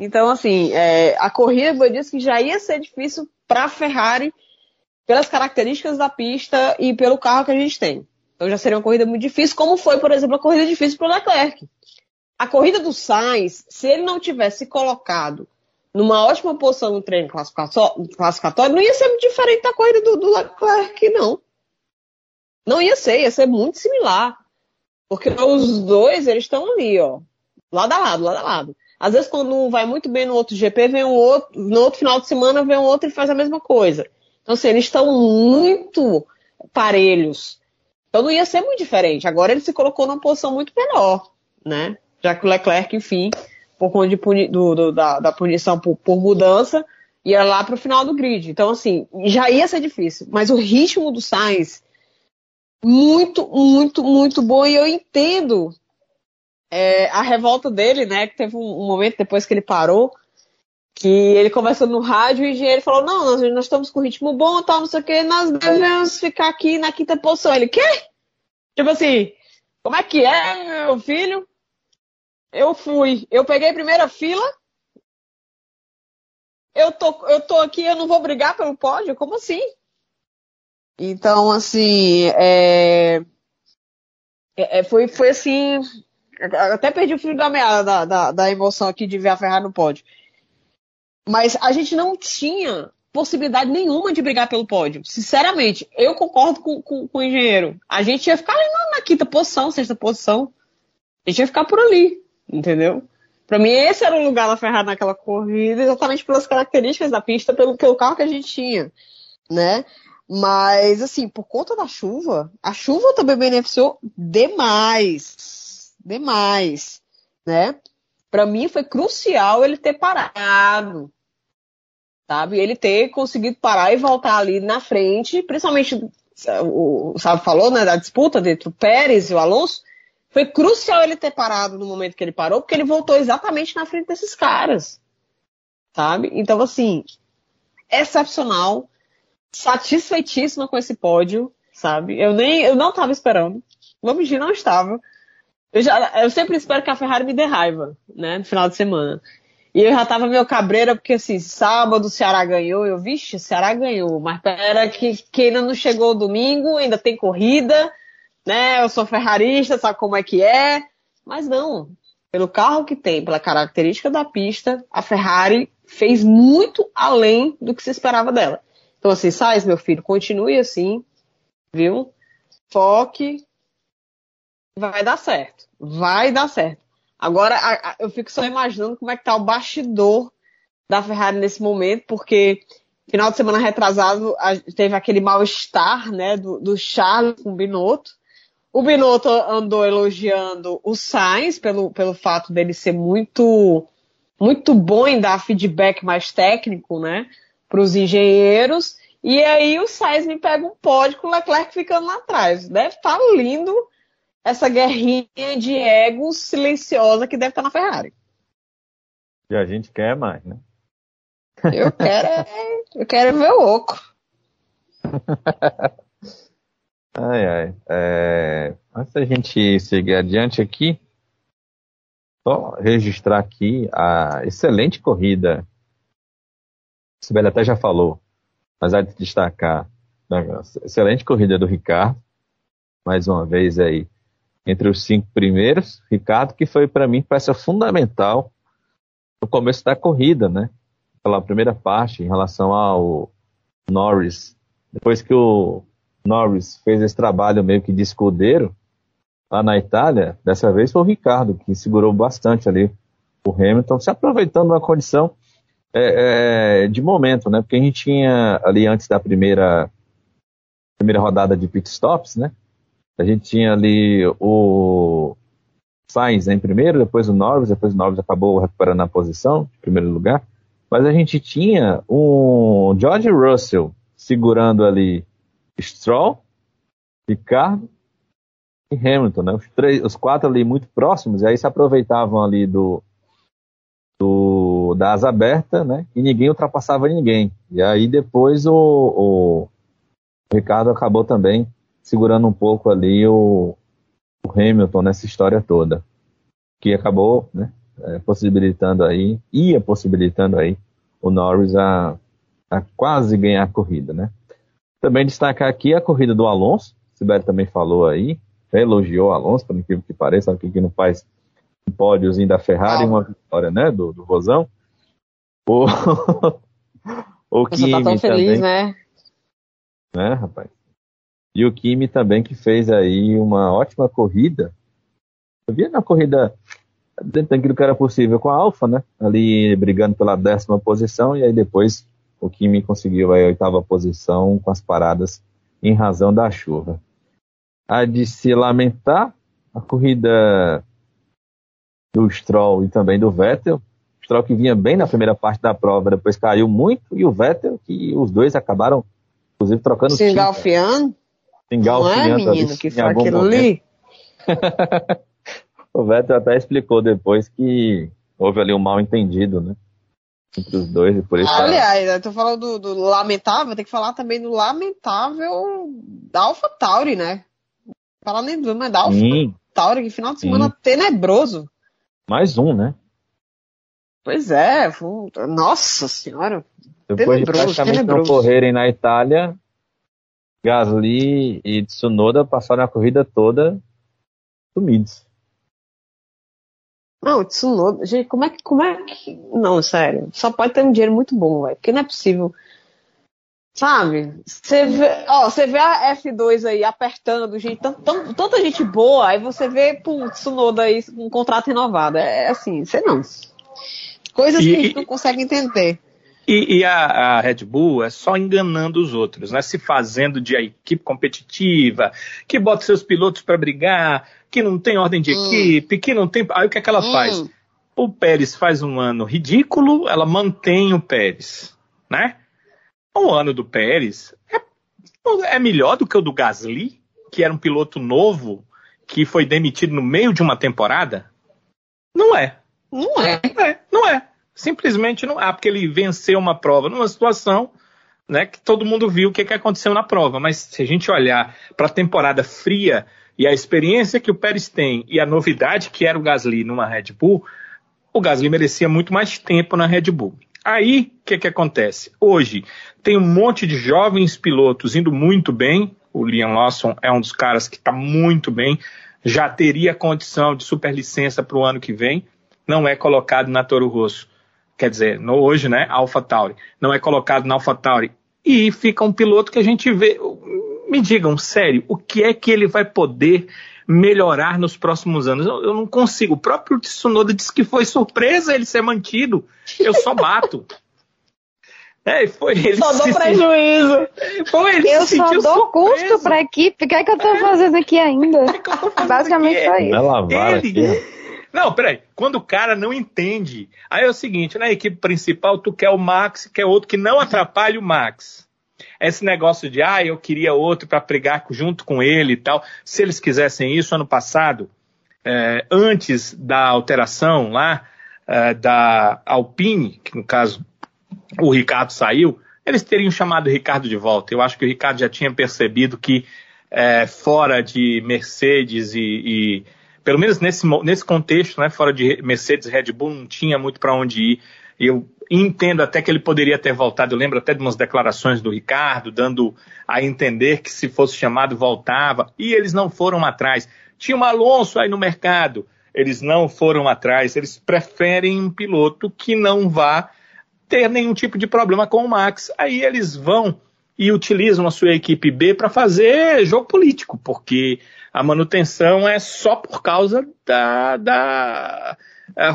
Então, assim, é, a corrida eu disse que já ia ser difícil para a Ferrari pelas características da pista e pelo carro que a gente tem. Então já seria uma corrida muito difícil, como foi, por exemplo, a corrida difícil para o Leclerc. A corrida do Sainz, se ele não tivesse colocado numa ótima posição no treino classificatório, não ia ser muito diferente da corrida do, do Leclerc, não. Não ia ser, ia ser muito similar. Porque os dois, eles estão ali, ó lado a lado, lado a lado. Às vezes, quando um vai muito bem no outro GP, vem um outro, no outro final de semana vem um outro e faz a mesma coisa. Então, assim, eles estão muito parelhos. Então não ia ser muito diferente. Agora ele se colocou numa posição muito melhor, né? Já que o Leclerc, enfim, por conta puni do, do, da, da, punição por, por mudança, ia lá para o final do grid. Então, assim, já ia ser difícil. Mas o ritmo do Sainz muito, muito, muito bom. E eu entendo é, a revolta dele, né? Que teve um, um, momento depois que ele parou, que ele conversou no rádio e o engenheiro falou: Não, nós, nós estamos com ritmo bom, tal, não sei o que, nós devemos ficar aqui na quinta posição. Ele, quê? Tipo assim, como é que é, meu filho? Eu fui, eu peguei a primeira fila. Eu tô, eu tô aqui, eu não vou brigar pelo pódio? Como assim? Então, assim, é, é, é foi, foi assim, até perdi o fio da meada da, da, da, emoção aqui de ver a Ferrari no pódio. Mas a gente não tinha possibilidade nenhuma de brigar pelo pódio. Sinceramente, eu concordo com, com, com o engenheiro. A gente ia ficar ali na, na, quinta posição, sexta posição. A gente ia ficar por ali, entendeu? Para mim, esse era o lugar da Ferrari naquela corrida, exatamente pelas características da pista, pelo, pelo carro que a gente tinha, né? Mas, assim, por conta da chuva, a chuva também beneficiou demais demais, né? Para mim foi crucial ele ter parado, sabe? Ele ter conseguido parar e voltar ali na frente, principalmente o, Sábio falou, né, da disputa entre o Pérez e o Alonso, foi crucial ele ter parado no momento que ele parou, porque ele voltou exatamente na frente desses caras, sabe? Então, assim, excepcional, satisfeitíssima com esse pódio, sabe? Eu nem, eu não estava esperando, vamos dizer, não estava. Eu, já, eu sempre espero que a Ferrari me dê raiva, né? No final de semana. E eu já tava meio cabreira, porque assim, sábado o Ceará ganhou, eu, vixe, o Ceará ganhou, mas pera que, que ainda não chegou o domingo, ainda tem corrida, né? Eu sou ferrarista, sabe como é que é? Mas não. Pelo carro que tem, pela característica da pista, a Ferrari fez muito além do que se esperava dela. Então assim, Sainz, meu filho, continue assim, viu? Foque, vai dar certo. Vai dar certo. Agora, a, a, eu fico só imaginando como é que tá o bastidor da Ferrari nesse momento, porque final de semana retrasado a, teve aquele mal-estar, né, do, do Charles com o Binotto. O Binotto andou elogiando o Sainz pelo, pelo fato dele ser muito, muito bom em dar feedback mais técnico, né, para os engenheiros. E aí o Sainz me pega um pódio com o Leclerc ficando lá atrás. Deve estar tá lindo essa guerrinha de ego silenciosa que deve estar na Ferrari. E a gente quer mais, né? Eu quero, é, eu quero ver o oco. ai, ai. É, antes da gente seguir adiante aqui, só registrar aqui a excelente corrida. Sibeli até já falou, mas há de destacar. Né, excelente corrida do Ricardo. Mais uma vez aí entre os cinco primeiros. Ricardo, que foi para mim peça fundamental no começo da corrida, né? Pela primeira parte, em relação ao Norris. Depois que o Norris fez esse trabalho meio que de escudeiro lá na Itália, dessa vez foi o Ricardo que segurou bastante ali o Hamilton, se aproveitando uma condição é, é, de momento, né? Porque a gente tinha ali antes da primeira primeira rodada de pit stops, né? A gente tinha ali o Sainz em primeiro, depois o Norris, depois o Norris acabou recuperando a posição, em primeiro lugar. Mas a gente tinha um George Russell segurando ali Stroll, Ricardo e Hamilton, né? Os, três, os quatro ali muito próximos, e aí se aproveitavam ali do, do da asa aberta, né? E ninguém ultrapassava ninguém. E aí depois o, o Ricardo acabou também segurando um pouco ali o, o Hamilton nessa história toda, que acabou né, é, possibilitando aí, ia possibilitando aí o Norris a, a quase ganhar a corrida, né? Também destacar aqui a corrida do Alonso, o Sibeli também falou aí, elogiou o Alonso, por incrível que pareça, que aqui não faz um pódiozinho da Ferrari uma vitória, né, do, do Rosão. O, o Kimi tá tão feliz, também, né? Né, rapaz? E o Kimi também que fez aí uma ótima corrida. Eu vi na corrida dentro daquilo que era possível com a Alfa, né? Ali brigando pela décima posição e aí depois o Kimi conseguiu a oitava posição com as paradas em razão da chuva. A de se lamentar, a corrida do Stroll e também do Vettel. O Stroll que vinha bem na primeira parte da prova, depois caiu muito, e o Vettel, que os dois acabaram, inclusive, trocando Se engalfiando? Não é, menino, que foi aquilo ali? o Vettel até explicou depois que houve ali um mal entendido, né? Entre os dois e por isso. Aliás, eu tô falando do, do lamentável, tem que falar também do lamentável da Alpha Tauri, né? Falar nem do, mas da Alpha Sim. Tauri, que final de semana Sim. tenebroso. Mais um, né? Pois é, nossa senhora. Depois tenebroso, de praticamente tenebroso. não correrem na Itália, Gasly e Tsunoda passaram a corrida toda sumidos. Não, Tsunoda, gente, como é que, como é que, não, sério, só pode ter um dinheiro muito bom, velho, porque não é possível, sabe, você vê, ó, você vê a F2 aí apertando, gente, tanta, tanta gente boa, aí você vê, pô, Tsunoda aí com um contrato renovado, é, é assim, você não, coisas e, que a gente não consegue entender. E, e a, a, Red Bull é só enganando os outros, né? Se fazendo de equipe competitiva, que bota seus pilotos para brigar, que não tem ordem de hum. equipe, que não tem. Aí o que é que ela hum. faz? O Pérez faz um ano ridículo, ela mantém o Pérez, né? O ano do Pérez é, é melhor do que o do Gasly, que era um piloto novo que foi demitido no meio de uma temporada? Não é. Não é. é não é. Simplesmente não há, porque ele venceu uma prova numa situação né, que todo mundo viu o que, que aconteceu na prova. Mas se a gente olhar para a temporada fria e a experiência que o Pérez tem e a novidade que era o Gasly numa Red Bull, o Gasly merecia muito mais tempo na Red Bull. Aí, o que, que acontece? Hoje, tem um monte de jovens pilotos indo muito bem. O Liam Lawson é um dos caras que está muito bem. Já teria condição de superlicença para o ano que vem. Não é colocado na Toro Rosso quer dizer, no, hoje, né, Alpha Tauri, não é colocado na Alpha Tauri, e fica um piloto que a gente vê. Me digam, sério, o que é que ele vai poder melhorar nos próximos anos? Eu, eu não consigo. O próprio Tsunoda disse que foi surpresa ele ser mantido. Eu só bato. É, foi ele só dou prejuízo. Foi, ele eu só dou surpreso. custo para a equipe. O que é que eu estou é. fazendo aqui ainda? É Basicamente foi isso. Ele, não, peraí. Quando o cara não entende, aí é o seguinte, na equipe principal, tu quer o Max, quer outro que não atrapalhe o Max. Esse negócio de, ah, eu queria outro para pregar junto com ele e tal. Se eles quisessem isso ano passado, é, antes da alteração lá é, da Alpine, que no caso o Ricardo saiu, eles teriam chamado o Ricardo de volta. Eu acho que o Ricardo já tinha percebido que é, fora de Mercedes e, e pelo menos nesse, nesse contexto, né, fora de Mercedes Red Bull, não tinha muito para onde ir. Eu entendo até que ele poderia ter voltado. Eu lembro até de umas declarações do Ricardo, dando a entender que se fosse chamado, voltava. E eles não foram atrás. Tinha um Alonso aí no mercado. Eles não foram atrás. Eles preferem um piloto que não vá ter nenhum tipo de problema com o Max. Aí eles vão e utilizam a sua equipe B para fazer jogo político, porque a manutenção é só por causa da, da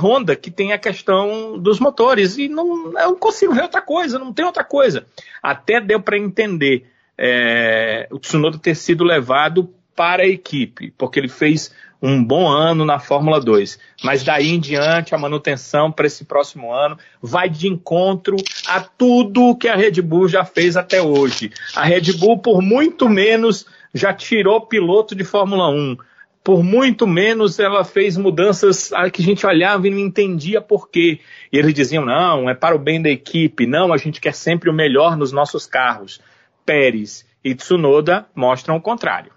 Honda, que tem a questão dos motores. E não, não consigo ver outra coisa, não tem outra coisa. Até deu para entender é, o Tsunoda ter sido levado para a equipe, porque ele fez um bom ano na Fórmula 2. Mas daí em diante, a manutenção para esse próximo ano vai de encontro a tudo que a Red Bull já fez até hoje. A Red Bull, por muito menos, já tirou piloto de Fórmula 1. Por muito menos ela fez mudanças que a gente olhava e não entendia por quê. E eles diziam: não, é para o bem da equipe, não, a gente quer sempre o melhor nos nossos carros. Pérez e Tsunoda mostram o contrário.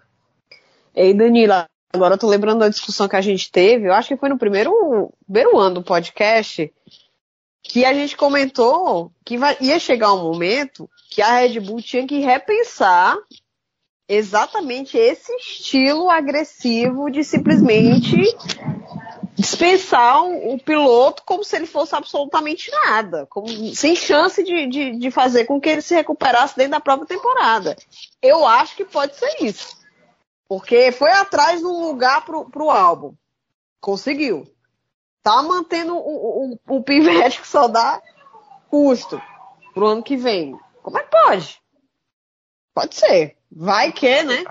Ei, Danila, agora eu tô lembrando da discussão que a gente teve, eu acho que foi no primeiro, primeiro ano do podcast, que a gente comentou que ia chegar um momento que a Red Bull tinha que repensar exatamente esse estilo agressivo de simplesmente dispensar o, o, piloto como se ele fosse absolutamente nada, como, sem chance de, de, de, fazer com que ele se recuperasse dentro da própria temporada. Eu acho que pode ser isso. Porque foi atrás de um lugar pro, pro álbum. Conseguiu. Tá mantendo o, o, o pivete que só dá custo pro ano que vem. Como é que pode? Pode ser. Vai que, né?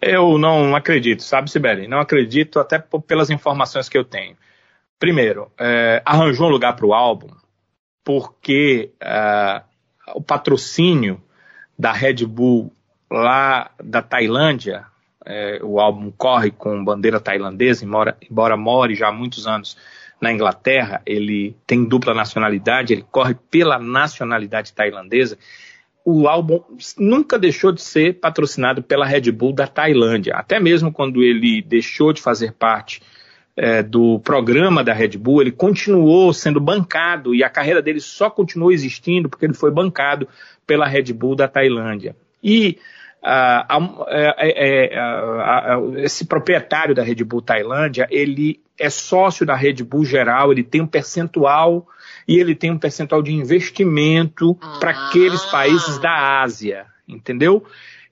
Eu não acredito, sabe, Sibeli? Não acredito, até pelas informações que eu tenho. Primeiro, é, arranjou um lugar para o álbum porque é, o patrocínio da Red Bull lá da Tailândia, é, o álbum corre com bandeira tailandesa, embora, embora more já há muitos anos na Inglaterra, ele tem dupla nacionalidade, ele corre pela nacionalidade tailandesa. O álbum nunca deixou de ser patrocinado pela Red Bull da Tailândia. Até mesmo quando ele deixou de fazer parte é, do programa da Red Bull, ele continuou sendo bancado e a carreira dele só continuou existindo porque ele foi bancado pela Red Bull da Tailândia. E uh, é, é, esse proprietário da Red Bull Tailândia, ele é sócio da Red Bull geral, ele tem um percentual e ele tem um percentual de investimento ah. para aqueles países da Ásia, entendeu?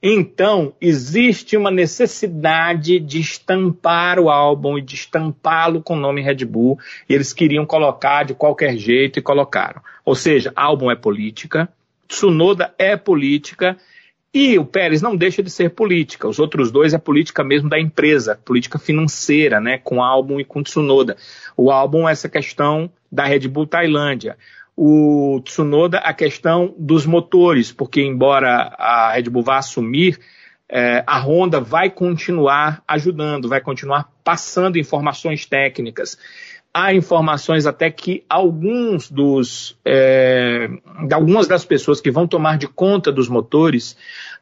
Então, existe uma necessidade de estampar o álbum e de estampá-lo com o nome Red Bull, e eles queriam colocar de qualquer jeito e colocaram. Ou seja, álbum é política, Tsunoda é política, e o Pérez não deixa de ser política. Os outros dois é política mesmo da empresa, política financeira, né, com álbum e com Tsunoda. O álbum é essa questão da Red Bull Tailândia o Tsunoda a questão dos motores, porque embora a Red Bull vá assumir, é, a Honda vai continuar ajudando, vai continuar passando informações técnicas. Há informações até que alguns dos, é, algumas das pessoas que vão tomar de conta dos motores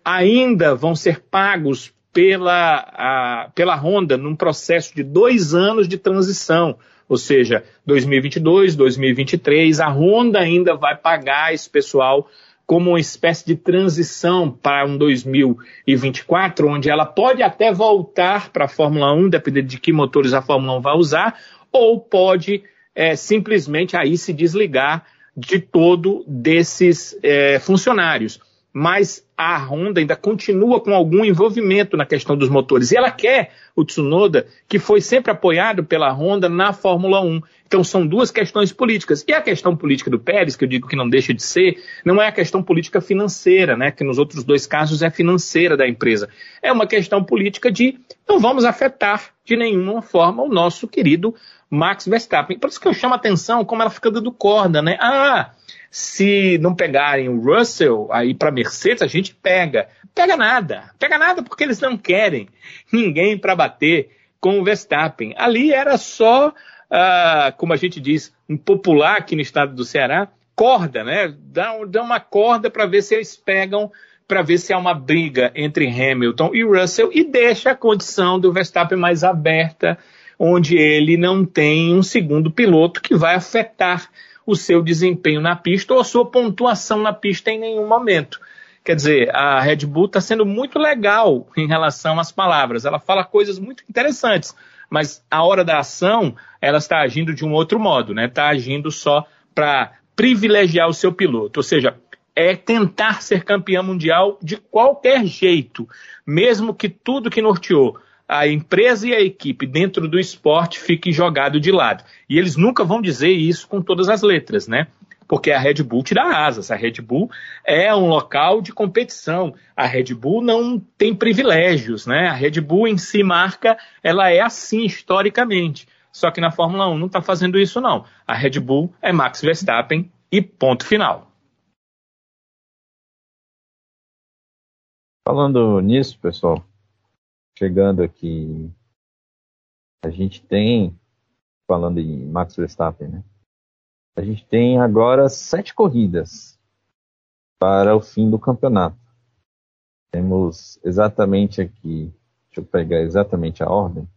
ainda vão ser pagos pela, a, pela Honda num processo de dois anos de transição ou seja, 2022, 2023, a Honda ainda vai pagar esse pessoal como uma espécie de transição para um 2024, onde ela pode até voltar para a Fórmula 1, dependendo de que motores a Fórmula 1 vai usar, ou pode é, simplesmente aí se desligar de todo desses é, funcionários. Mas a Honda ainda continua com algum envolvimento na questão dos motores. E ela quer o Tsunoda, que foi sempre apoiado pela Honda na Fórmula 1. Então são duas questões políticas. E a questão política do Pérez, que eu digo que não deixa de ser, não é a questão política financeira, né? Que nos outros dois casos é financeira da empresa. É uma questão política de não vamos afetar de nenhuma forma o nosso querido Max Verstappen. Por isso que eu chamo a atenção como ela fica dando corda, né? Ah, se não pegarem o Russell aí para Mercedes, a gente pega. Pega nada. Pega nada porque eles não querem ninguém para bater com o Verstappen. Ali era só, uh, como a gente diz, um popular aqui no estado do Ceará, corda, né? Dá, dá uma corda para ver se eles pegam, para ver se há uma briga entre Hamilton e Russell e deixa a condição do Verstappen mais aberta, onde ele não tem um segundo piloto que vai afetar o seu desempenho na pista ou a sua pontuação na pista em nenhum momento. Quer dizer, a Red Bull está sendo muito legal em relação às palavras. Ela fala coisas muito interessantes, mas a hora da ação ela está agindo de um outro modo, né? Está agindo só para privilegiar o seu piloto, ou seja, é tentar ser campeão mundial de qualquer jeito, mesmo que tudo que norteou a empresa e a equipe dentro do esporte fiquem jogado de lado. E eles nunca vão dizer isso com todas as letras, né? Porque a Red Bull tira asas. A Red Bull é um local de competição. A Red Bull não tem privilégios, né? A Red Bull em si marca, ela é assim historicamente. Só que na Fórmula 1 não está fazendo isso não. A Red Bull é Max Verstappen e ponto final. Falando nisso, pessoal, chegando aqui, a gente tem, falando em Max Verstappen, né? A gente tem agora sete corridas para o fim do campeonato. Temos exatamente aqui, deixa eu pegar exatamente a ordem,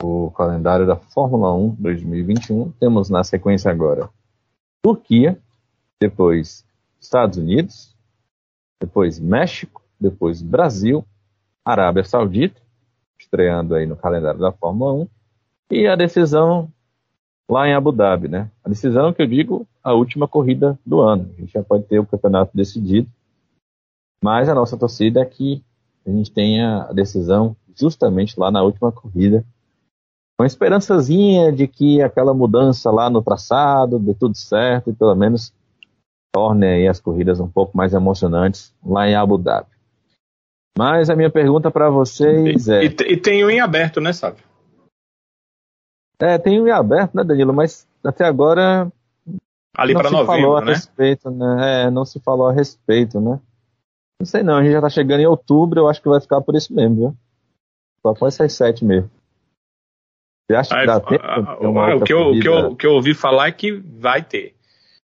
o calendário da Fórmula 1 2021. Temos na sequência agora Turquia, depois Estados Unidos, depois México, depois Brasil, Arábia Saudita, estreando aí no calendário da Fórmula 1, e a decisão lá em Abu Dhabi, né? A decisão que eu digo, a última corrida do ano. A gente já pode ter o campeonato decidido, mas a nossa torcida é que a gente tenha a decisão justamente lá na última corrida, com a esperançazinha de que aquela mudança lá no traçado dê tudo certo e pelo menos torne as corridas um pouco mais emocionantes lá em Abu Dhabi. Mas a minha pergunta para vocês e, é. E, e, tem um em aberto, né, sabe? É, tem um em aberto, né, Danilo? Mas até agora. Ali para novembro, falou a né? Respeito, né? É, não se falou a respeito, né? Não sei não, a gente já tá chegando em outubro, eu acho que vai ficar por isso mesmo, viu? Só com essas sete mesmo. Você acha que dá tempo? o que eu ouvi falar é que vai ter.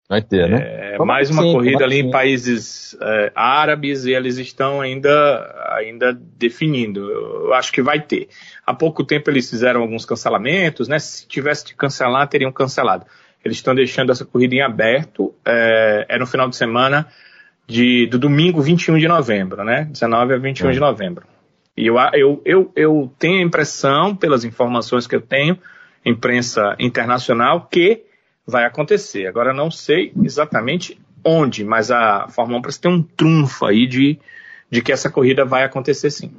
Vai ter, né? É, mais uma sim, corrida ali em países é, árabes e eles estão ainda, ainda definindo. Eu acho que vai ter. Há pouco tempo eles fizeram alguns cancelamentos, né? Se tivesse de cancelar, teriam cancelado. Eles estão deixando essa corrida em aberto. É, é no final de semana de, do domingo 21 de novembro, né? 19 a 21 é. de novembro. E eu, eu, eu, eu tenho a impressão, pelas informações que eu tenho, imprensa internacional, que vai acontecer. Agora não sei exatamente onde, mas a Fórmula 1 parece ter um trunfo aí de, de que essa corrida vai acontecer sim.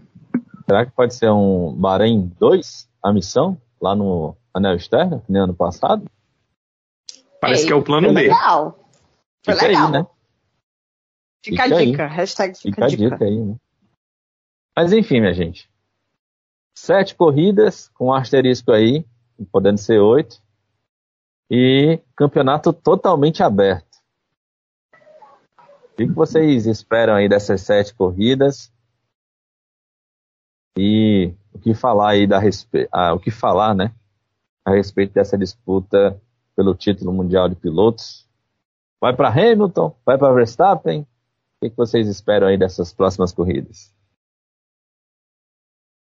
Será que pode ser um Bahrein 2, a missão, lá no Anel Externo, no ano passado? Parece que é o plano B. Legal. Foi fica legal. aí, né? Fica, fica a dica. Aí. Hashtag fica, fica a dica. dica aí, né? Mas enfim, minha gente. Sete corridas com um asterisco aí, podendo ser oito e campeonato totalmente aberto. O que vocês esperam aí dessas sete corridas? E o que falar aí da respeito, ah, o que falar, né, a respeito dessa disputa pelo título mundial de pilotos? Vai para Hamilton? Vai para Verstappen? O que vocês esperam aí dessas próximas corridas?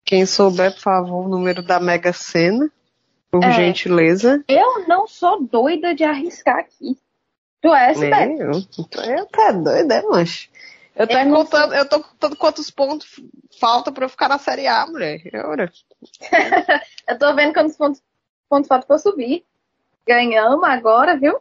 Quem souber, por favor, o número da Mega Sena. Por é, gentileza. Eu não sou doida de arriscar aqui. Tu é, Sibeli? Eu, eu tá doida, é. Eu tô, eu, contando, eu tô contando quantos pontos falta pra eu ficar na Série A, mulher. eu tô vendo quantos pontos, pontos falta pra eu subir. Ganhamos agora, viu?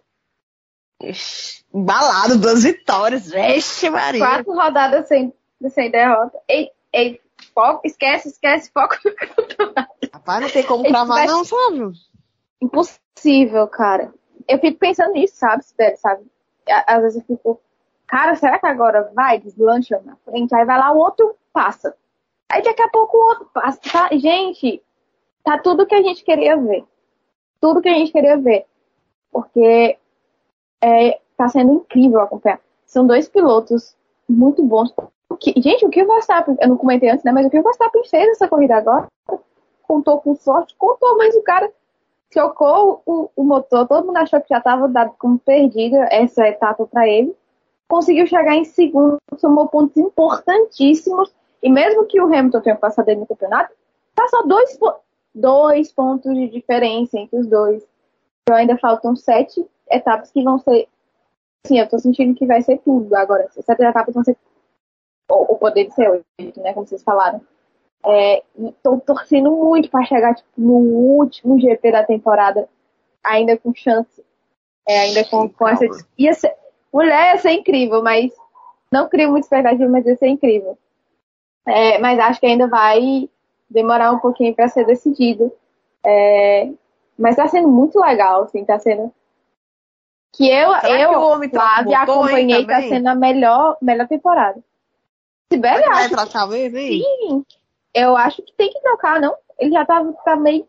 Embalado, duas vitórias. Vixe, Maria. Quatro rodadas sem, sem derrota. Ei, ei, foco, esquece, esquece, foco no campeonato. Rapaz, não tem como cravar, não, sabe? Impossível, cara. Eu fico pensando nisso, sabe, sabe? Às vezes eu fico, cara, será que agora vai, deslancha na frente, aí vai lá, o outro passa. Aí daqui a pouco o outro passa. Tá? Gente, tá tudo que a gente queria ver. Tudo que a gente queria ver. Porque é, tá sendo incrível acompanhar. São dois pilotos muito bons. gente, o que o Verstappen, eu não comentei antes, né? Mas o que o Verstappen fez nessa corrida agora contou com sorte, contou, mas o cara chocou o, o motor, todo mundo achou que já estava dado como perdida essa etapa para ele. Conseguiu chegar em segundo, somou pontos importantíssimos, e mesmo que o Hamilton tenha passado ele no campeonato, tá só dois, dois pontos de diferença entre os dois. Então ainda faltam sete etapas que vão ser. Sim, eu tô sentindo que vai ser tudo agora. Sete etapas vão ser. Ou, ou poder ser oito, né? Como vocês falaram. Estou é, torcendo muito para chegar tipo, no último GP da temporada, ainda com chance, é, ainda com, com essa. Ia ser, mulher ia ser incrível, mas não crio muita expectativa, mas ia ser incrível. É, mas acho que ainda vai demorar um pouquinho para ser decidido. É, mas está sendo muito legal, assim, tá sendo. Que eu, Será eu, que o homem Flávia, acompanhei, tá sendo a melhor, melhor temporada. Sibeli, acho. Vai trocar mesmo, hein? Sim, eu acho que tem que trocar, não? Ele já tá, tá meio.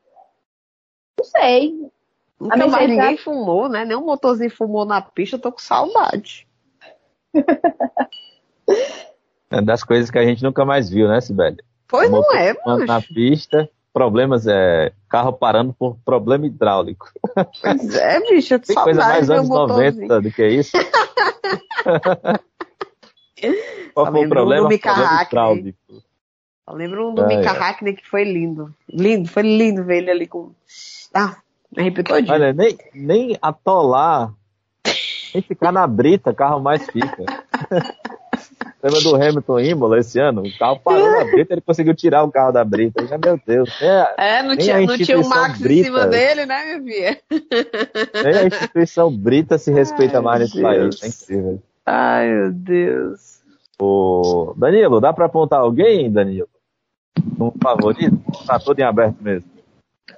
Não sei. Nunca mais tá ninguém tá... fumou, né? Nem um motorzinho fumou na pista, eu tô com saudade. é das coisas que a gente nunca mais viu, né, Sibeli? Pois não é, mano. Na pista, problemas é carro parando por problema hidráulico. Pois é, bicho, eu tô Tem coisa mais anos 90 do que isso. Qual foi o problema? Problema hidráulico. Eu lembro um do ah, Mika é. Hackney que foi lindo. Lindo, foi lindo ver ele ali com. Ah, me arrepiou todinho. Olha, nem, nem atolar, nem ficar na brita, carro mais fica. Lembra do Hamilton Imola esse ano? O carro parou na brita, ele conseguiu tirar o carro da brita. Já, meu Deus. É, é não, tinha, não tinha o Max brita, em cima dele, né, minha filha? Nem a instituição brita se respeita Ai, mais nesse país. É incrível. Ai, meu Deus. Ô, Danilo, dá pra apontar alguém, Danilo? Um favorito? Tá tudo em aberto mesmo?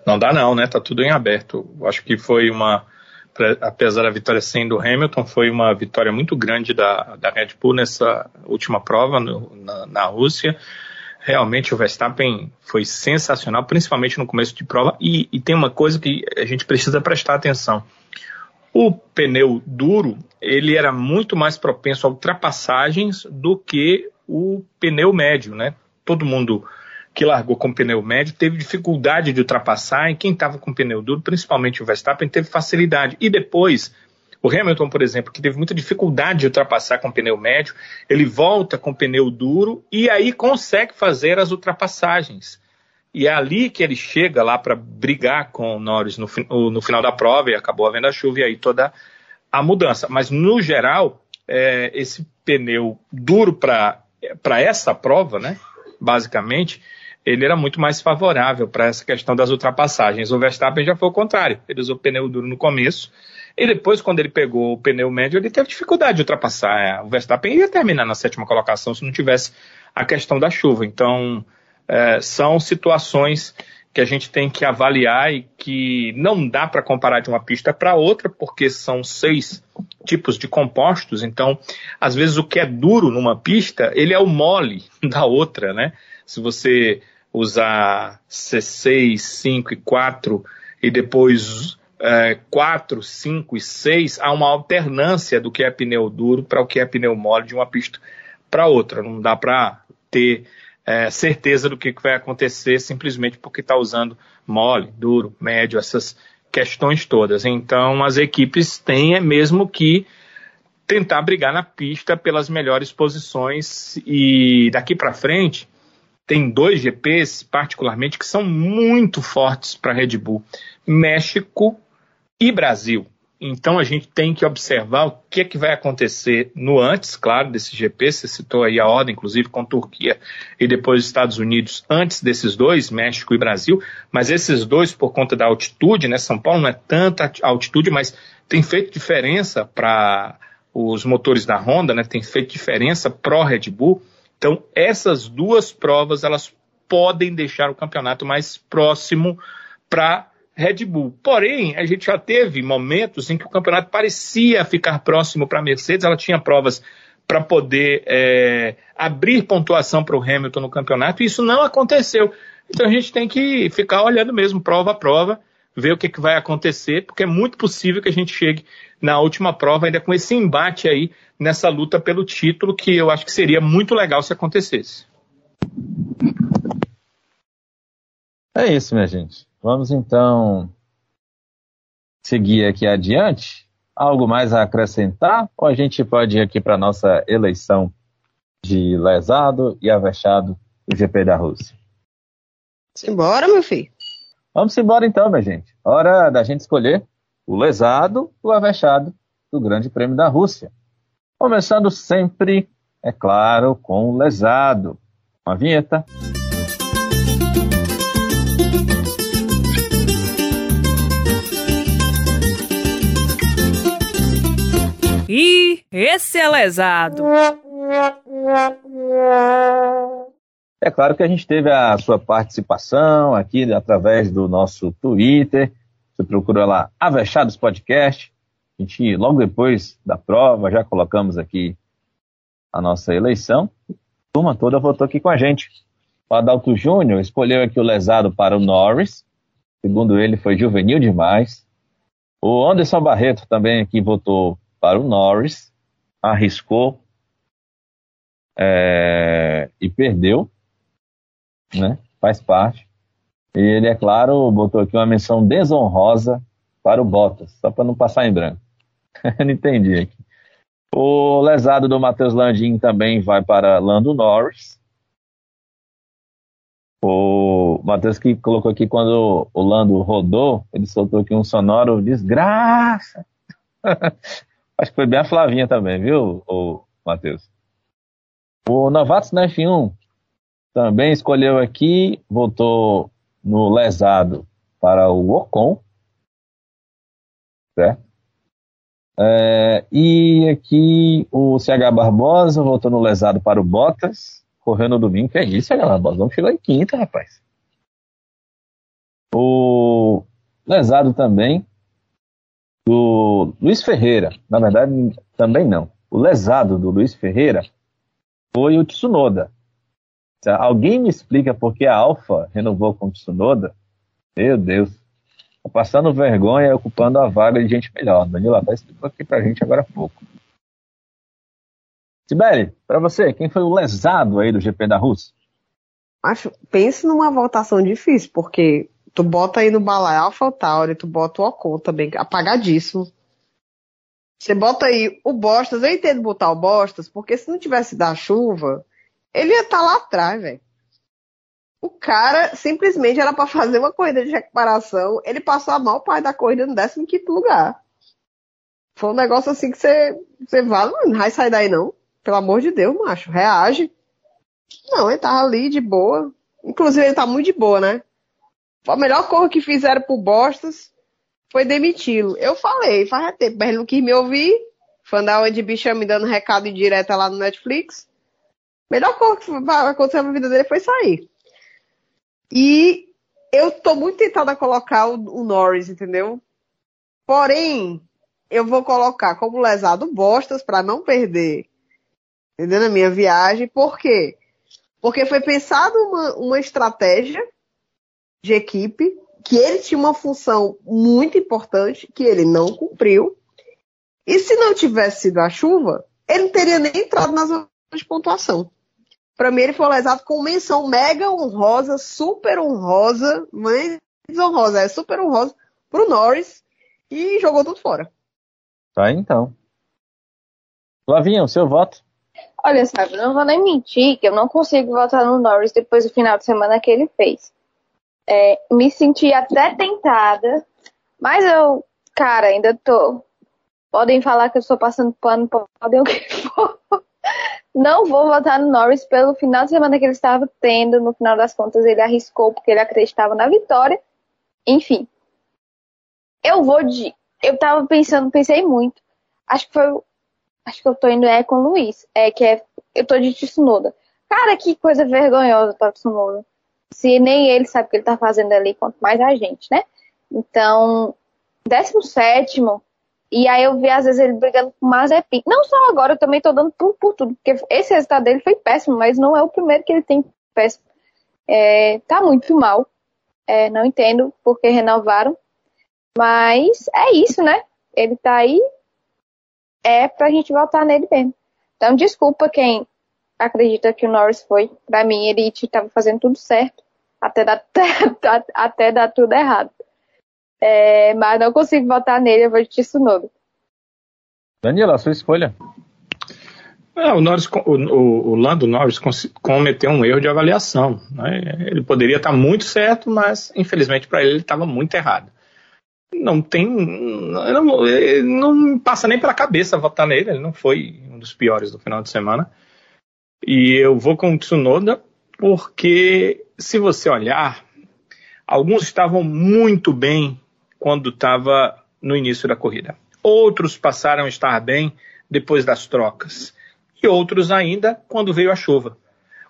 Não dá não, né? Tá tudo em aberto. Acho que foi uma, apesar da vitória sendo Hamilton, foi uma vitória muito grande da, da Red Bull nessa última prova no, na, na Rússia. Realmente o Verstappen foi sensacional, principalmente no começo de prova. E, e tem uma coisa que a gente precisa prestar atenção. O pneu duro, ele era muito mais propenso a ultrapassagens do que o pneu médio, né? Todo mundo que largou com pneu médio teve dificuldade de ultrapassar e quem estava com pneu duro, principalmente o Verstappen, teve facilidade. E depois, o Hamilton, por exemplo, que teve muita dificuldade de ultrapassar com pneu médio, ele volta com pneu duro e aí consegue fazer as ultrapassagens. E é ali que ele chega lá para brigar com o Norris no, no, final da prova e acabou havendo a chuva e aí toda a mudança. Mas no geral, é, esse pneu duro para essa prova, né? Basicamente, ele era muito mais favorável para essa questão das ultrapassagens. O Verstappen já foi o contrário. Ele usou pneu duro no começo e depois, quando ele pegou o pneu médio, ele teve dificuldade de ultrapassar. É, o Verstappen ia terminar na sétima colocação se não tivesse a questão da chuva. Então, é, são situações que a gente tem que avaliar e que não dá para comparar de uma pista para outra, porque são seis tipos de compostos. Então, às vezes o que é duro numa pista, ele é o mole da outra, né? Se você usar C6, 5 e 4 e depois é, 4, 5 e 6, há uma alternância do que é pneu duro para o que é pneu mole de uma pista para outra. Não dá para ter é, certeza do que vai acontecer simplesmente porque está usando mole, duro, médio, essas questões todas. Então as equipes têm é mesmo que tentar brigar na pista pelas melhores posições e daqui para frente tem dois GPs particularmente que são muito fortes para a Red Bull. México e Brasil. Então a gente tem que observar o que é que vai acontecer no antes, claro, desse GP. Você citou aí a ordem, inclusive com Turquia e depois Estados Unidos, antes desses dois, México e Brasil. Mas esses dois, por conta da altitude, né? São Paulo não é tanta altitude, mas tem feito diferença para os motores da Honda, né? Tem feito diferença pró Red Bull. Então essas duas provas elas podem deixar o campeonato mais próximo para Red Bull. Porém, a gente já teve momentos em que o campeonato parecia ficar próximo para a Mercedes, ela tinha provas para poder é, abrir pontuação para o Hamilton no campeonato, e isso não aconteceu. Então a gente tem que ficar olhando mesmo, prova a prova, ver o que, que vai acontecer, porque é muito possível que a gente chegue na última prova ainda com esse embate aí nessa luta pelo título, que eu acho que seria muito legal se acontecesse. É isso, minha gente. Vamos então seguir aqui adiante. Algo mais a acrescentar? Ou a gente pode ir aqui para a nossa eleição de lesado e avexado do GP da Rússia? Simbora, meu filho. Vamos embora então, minha gente. Hora da gente escolher o lesado e o avexado do Grande Prêmio da Rússia. Começando sempre, é claro, com o lesado. Uma vinheta. E esse é lesado. É claro que a gente teve a sua participação aqui através do nosso Twitter. Você procura lá Avechados Podcast. A gente, logo depois da prova, já colocamos aqui a nossa eleição. A turma toda votou aqui com a gente. O Adalto Júnior escolheu aqui o lesado para o Norris. Segundo ele, foi juvenil demais. O Anderson Barreto também aqui votou para o Norris, arriscou é, e perdeu, né? Faz parte. E ele, é claro, botou aqui uma menção desonrosa para o Bottas, só para não passar em branco. não entendi aqui. O lesado do Matheus Landim também vai para Lando Norris. O Matheus que colocou aqui quando o Lando rodou, ele soltou aqui um sonoro desgraça. Acho que foi bem a Flavinha também, viu, o Matheus? O Novatos na F1 também escolheu aqui, votou no lesado para o Ocon, certo? É, e aqui o CH Barbosa votou no lesado para o Bottas, correu no domingo. Que é isso, CH Barbosa? Vamos chegar em quinta, rapaz. O lesado também do Luiz Ferreira. Na verdade, também não. O lesado do Luiz Ferreira foi o Tsunoda. Alguém me explica por que a Alfa renovou com o Tsunoda? Meu Deus. Tá passando vergonha ocupando a vaga de gente melhor. Danilo até explicou aqui pra gente agora há pouco. Tiberi, para você, quem foi o lesado aí do GP da Rússia? Acho, pense numa votação difícil, porque tu bota aí no balai Alpha Tauri, tu bota o Ocon também, apagadíssimo. Você bota aí o Bostas, eu entendo botar o Bostas, porque se não tivesse da chuva, ele ia estar tá lá atrás, velho. O cara simplesmente era para fazer uma corrida de recuperação, ele passou a maior parte da corrida no 15 lugar. Foi um negócio assim que você, você vai, não vai sair daí não. Pelo amor de Deus, macho, reage. Não, ele tava ali de boa. Inclusive, ele tá muito de boa, né? A melhor coisa que fizeram pro Bostas foi demiti-lo. Eu falei, faz tempo, mas ele não quis me ouvir. Fã da de bicha me dando recado em lá no Netflix. Melhor coisa que aconteceu na vida dele foi sair. E eu tô muito tentada a colocar o, o Norris, entendeu? Porém, eu vou colocar como lesado Bostas para não perder, entendeu? Na minha viagem. Por quê? Porque foi pensado uma, uma estratégia de equipe que ele tinha uma função muito importante que ele não cumpriu. E se não tivesse sido a chuva, ele não teria nem entrado nas zonas de pontuação. Para mim, ele foi lesado com menção mega honrosa, super honrosa, mas honrosa, é super honrosa pro Norris e jogou tudo fora. Tá então. Lavinha, o seu voto? Olha, sabe, não vou nem mentir que eu não consigo votar no Norris depois do final de semana que ele fez. É, me senti até tentada, mas eu, cara, ainda tô. Podem falar que eu estou passando pano, podem o que for. Não vou votar no Norris pelo final de semana que ele estava tendo. No final das contas, ele arriscou porque ele acreditava na vitória. Enfim. Eu vou de. Eu tava pensando, pensei muito. Acho que foi Acho que eu tô indo é com o Luiz. É que é. Eu tô de Tsunoda. Cara, que coisa vergonhosa tá Tsunoda. Se nem ele sabe o que ele tá fazendo ali, quanto mais a gente, né? Então, 17 e aí eu vi às vezes ele brigando com o Mazepin. Não só agora, eu também tô dando por, por tudo, porque esse resultado dele foi péssimo, mas não é o primeiro que ele tem péssimo. É, tá muito mal. É, não entendo porque renovaram. Mas é isso, né? Ele tá aí é pra gente votar nele mesmo. Então, desculpa quem acredita que o Norris foi. Pra mim, ele estava fazendo tudo certo, até dar, até dar tudo errado. É, mas não consigo votar nele, eu vou de Tsunoda. Daniela, a sua escolha. É, o, Norris, o, o, Lando Norris cometeu um erro de avaliação. Né? Ele poderia estar muito certo, mas infelizmente para ele ele estava muito errado não tem. Não, não passa nem pela cabeça votar nele. Ele não foi um dos piores do final de semana. E eu vou com o Tsunoda porque, se você olhar, alguns estavam muito bem quando estava no início da corrida. Outros passaram a estar bem depois das trocas. E outros ainda quando veio a chuva.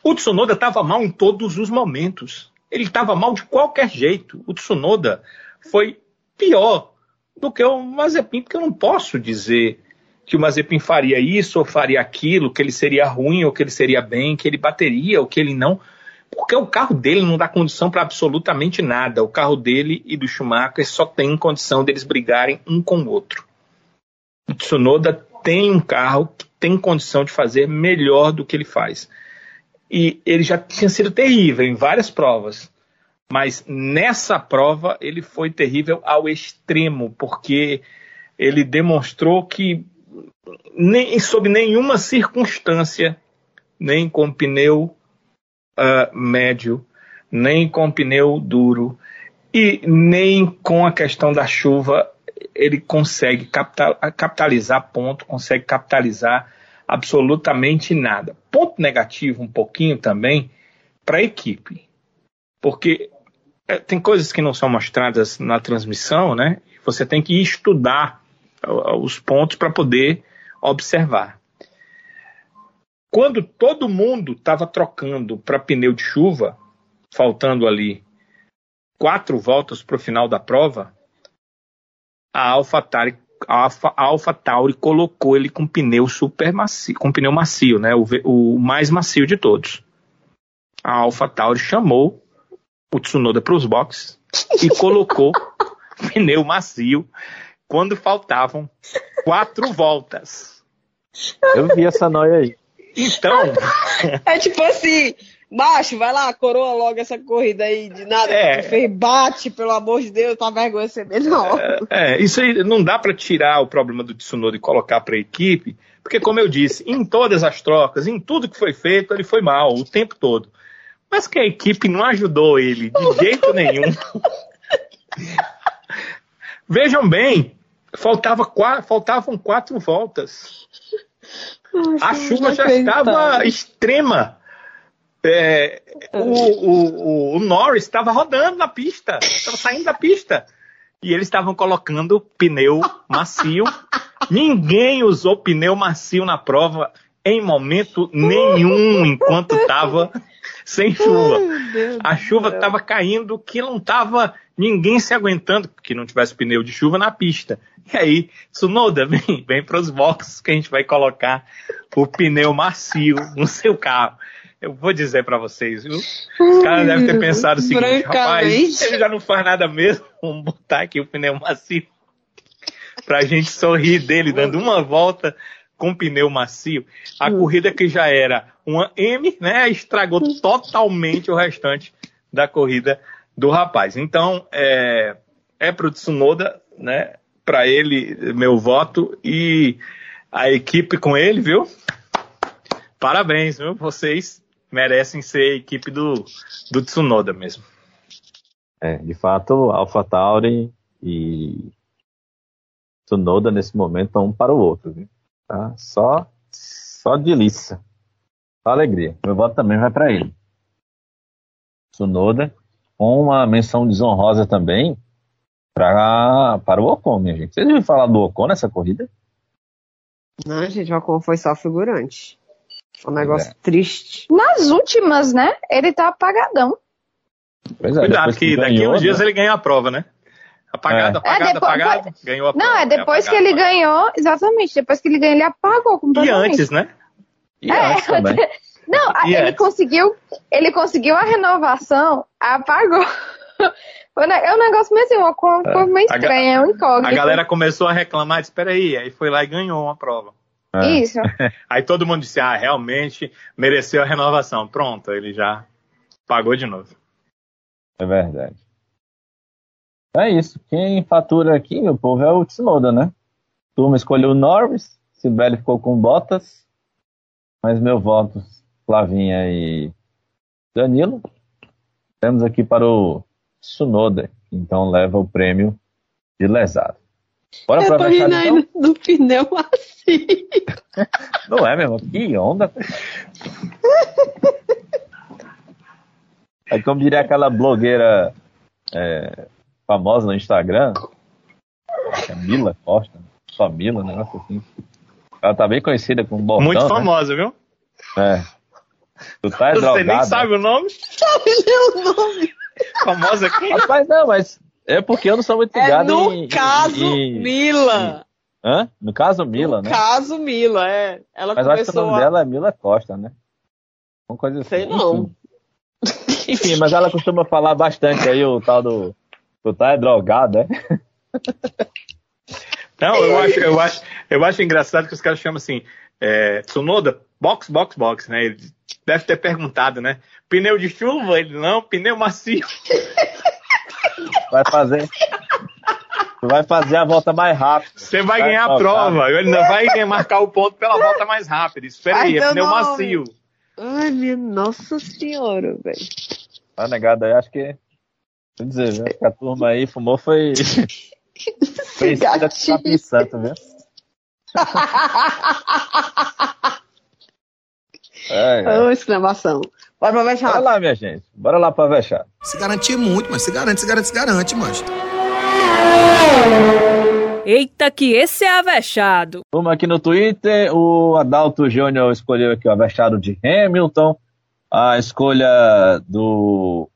O Tsunoda estava mal em todos os momentos. Ele estava mal de qualquer jeito. O Tsunoda foi pior do que o Mazepin, porque eu não posso dizer que o Mazepin faria isso ou faria aquilo, que ele seria ruim ou que ele seria bem, que ele bateria ou que ele não, porque o carro dele não dá condição para absolutamente nada. O carro dele e do Schumacher só tem condição deles brigarem um com o outro. O Tsunoda tem um carro que tem condição de fazer melhor do que ele faz. E ele já tinha sido terrível em várias provas. Mas nessa prova ele foi terrível ao extremo, porque ele demonstrou que nem sob nenhuma circunstância, nem com pneu uh, médio, nem com pneu duro e nem com a questão da chuva, ele consegue capital, capitalizar ponto, consegue capitalizar absolutamente nada. Ponto negativo um pouquinho também para a equipe, porque é, tem coisas que não são mostradas na transmissão, né? Você tem que estudar os pontos para poder observar. Quando todo mundo estava trocando para pneu de chuva, faltando ali quatro voltas para o final da prova, a AlphaTauri, a Alpha, Alpha Tauri colocou ele com pneu super macio, com pneu macio, né? O, o mais macio de todos. A AlphaTauri chamou o Tsunoda para os boxes e colocou pneu macio quando faltavam quatro voltas. Eu vi essa noia aí. Então. é tipo assim, macho, vai lá, coroa logo essa corrida aí de nada é. que fez, bate, pelo amor de Deus, tá vergonha ser melhor. É, é, isso aí não dá para tirar o problema do Tsunoda e colocar para a equipe, porque como eu disse, em todas as trocas, em tudo que foi feito, ele foi mal o tempo todo. Mas que a equipe não ajudou ele de jeito nenhum. Vejam bem, faltava faltavam quatro voltas. Nossa, a chuva já estava extrema. É, o, o, o, Norris estava rodando na pista, estava saindo da pista. E eles estavam colocando pneu macio. Ninguém usou pneu macio na prova em momento nenhum enquanto estava sem chuva. a chuva estava caindo que não estava ninguém se aguentando que não tivesse pneu de chuva na pista. E aí, Tsunoda, vem, vem para os boxes que a gente vai colocar o pneu macio no seu carro. Eu vou dizer para vocês, viu? Os caras devem ter pensado o seguinte, rapaz, ele já não faz nada mesmo, vamos botar aqui o pneu macio pra gente sorrir dele, dando uma volta com pneu macio. A hum. corrida que já era uma M, né, estragou totalmente o restante da corrida do rapaz. Então, é, é pro Tsunoda, né, para ele, meu voto, e a equipe com ele, viu? Parabéns, viu? Vocês merecem ser equipe do, do Tsunoda mesmo. É, de fato, AlphaTauri e Tsunoda nesse momento estão um para o outro, viu? Tá? Só, só delícia. Só alegria. Meu voto também vai para ele. Tsunoda, com uma menção desonrosa também pra, para o Ocon, minha gente. Vocês ouviram falar do Ocon nessa corrida? Não, gente, o Ocon foi só figurante. Um negócio é. triste. Nas últimas, né? Ele tá apagadão. Pois é, Cuidado, que, daqui ganhou, uns dias né? ele ganha a prova, né? Apagado, é. apagado, é, depois, apagado, ganhou a prova. Não, é depois que ele ganhou, exatamente, depois que ele ganhou, ele apagou completamente. E antes, né? E é, antes também. Não, e ele antes? conseguiu, ele conseguiu a renovação, apagou. É um negócio meio assim, uma coisa meio estranha, é um incógnito. A galera começou a reclamar, disse, peraí, aí foi lá e ganhou uma prova. É. Isso. Aí todo mundo disse, ah, realmente mereceu a renovação. Pronto, ele já pagou de novo. É verdade. É isso. Quem fatura aqui, meu povo, é o Tsunoda, né? Turma escolheu o Norris, Sibeli ficou com Bottas, mas meu voto, Flavinha e Danilo. Temos aqui para o Tsunoda, que então leva o prêmio de lesado. Bora Eu tô rindo então? do pneu assim. Não é mesmo? Que onda. Aí como diria aquela blogueira é, famosa no Instagram, é Mila Costa, só Mila, um negócio assim. Ela tá bem conhecida como bordão, Muito né? famosa, né? viu? É. Tu tá Você drogado, nem sabe né? o nome? Sabe nem o nome. Famosa aqui? Rapaz, não, mas é porque eu não sou muito é ligado é no em, caso em, Mila. Em, hã? No caso Mila, no né? No caso Mila, é. Ela Mas acho que o nome a... dela é Mila Costa, né? Uma coisa assim. Sei não. Enfim, mas ela costuma falar bastante aí o tal do. Tu tá é drogado, é? Não, eu acho, eu acho, eu acho engraçado que os caras chamam assim, é, Tsunoda, box, box, box, né? Ele deve ter perguntado, né? Pneu de chuva? Ele não, pneu macio. Vai fazer. Tu vai fazer a volta mais rápida. Você vai, vai ganhar a prova. Ele não vai marcar o ponto pela volta mais rápida. Espera aí, é pneu nome. macio. Ai, minha nossa senhora, velho. Tá negado aí, acho que. Vou dizer, viu? Que a turma aí fumou foi. foi Espírito Santo, viu? é, é. Oh, exclamação. Bora pra Vexado. Bora lá, minha gente. Bora lá pra Vexado. Se garantir muito, mas se garante, se garante, se garante, mas. Eita, que esse é avexado. Vamos aqui no Twitter. O Adalto Júnior escolheu aqui o avexado de Hamilton. A escolha do.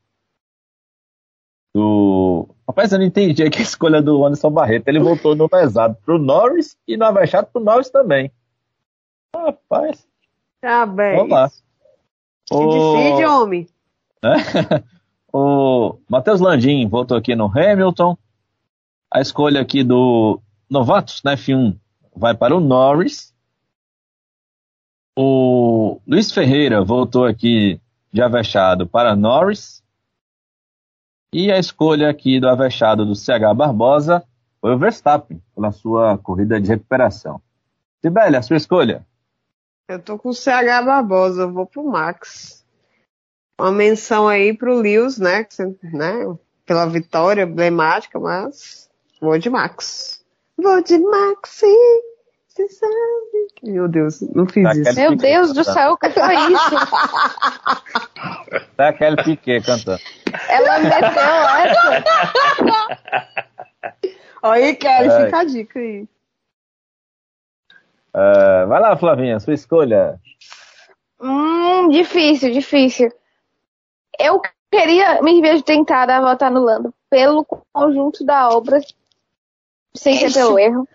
Do. Rapaz, eu não entendi aqui a escolha do Anderson Barreto. Ele voltou no pesado pro Norris e no avexado pro Norris também. Rapaz. Tá bem. Vamos lá. Se decide, homem. o Matheus Landim voltou aqui no Hamilton. A escolha aqui do Novatos na F1 vai para o Norris. O Luiz Ferreira voltou aqui de Avechado para Norris. E a escolha aqui do Avechado do CH Barbosa foi o Verstappen, pela sua corrida de recuperação. Sibeli, a sua escolha? Eu tô com o CH Barbosa, eu vou pro Max. Uma menção aí pro Lewis, né, né? Pela vitória emblemática, mas vou de Max. Vou de Max, você sabe. Meu Deus, não fiz Tá isso. Meu Deus do céu, o que foi isso? Tá aquele Piquet cantando. Ela meteu essa. Aí, Kelly, fica a dica aí. Ah, vai lá, Flavinha, sua escolha. Hum, difícil, difícil. Eu queria, me vejo tentada a votar no Lando pelo conjunto da obra, sem ser Isso. pelo erro.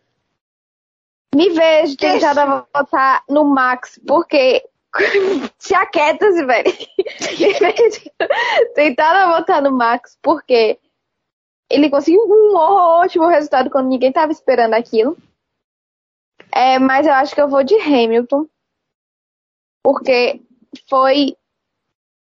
Me vejo tentada votar no Max, porque se aquieta-se, velho. Me vejo tentada votar no Max, porque ele conseguiu um ótimo resultado quando ninguém estava esperando aquilo. É, mas eu acho que eu vou de Hamilton porque foi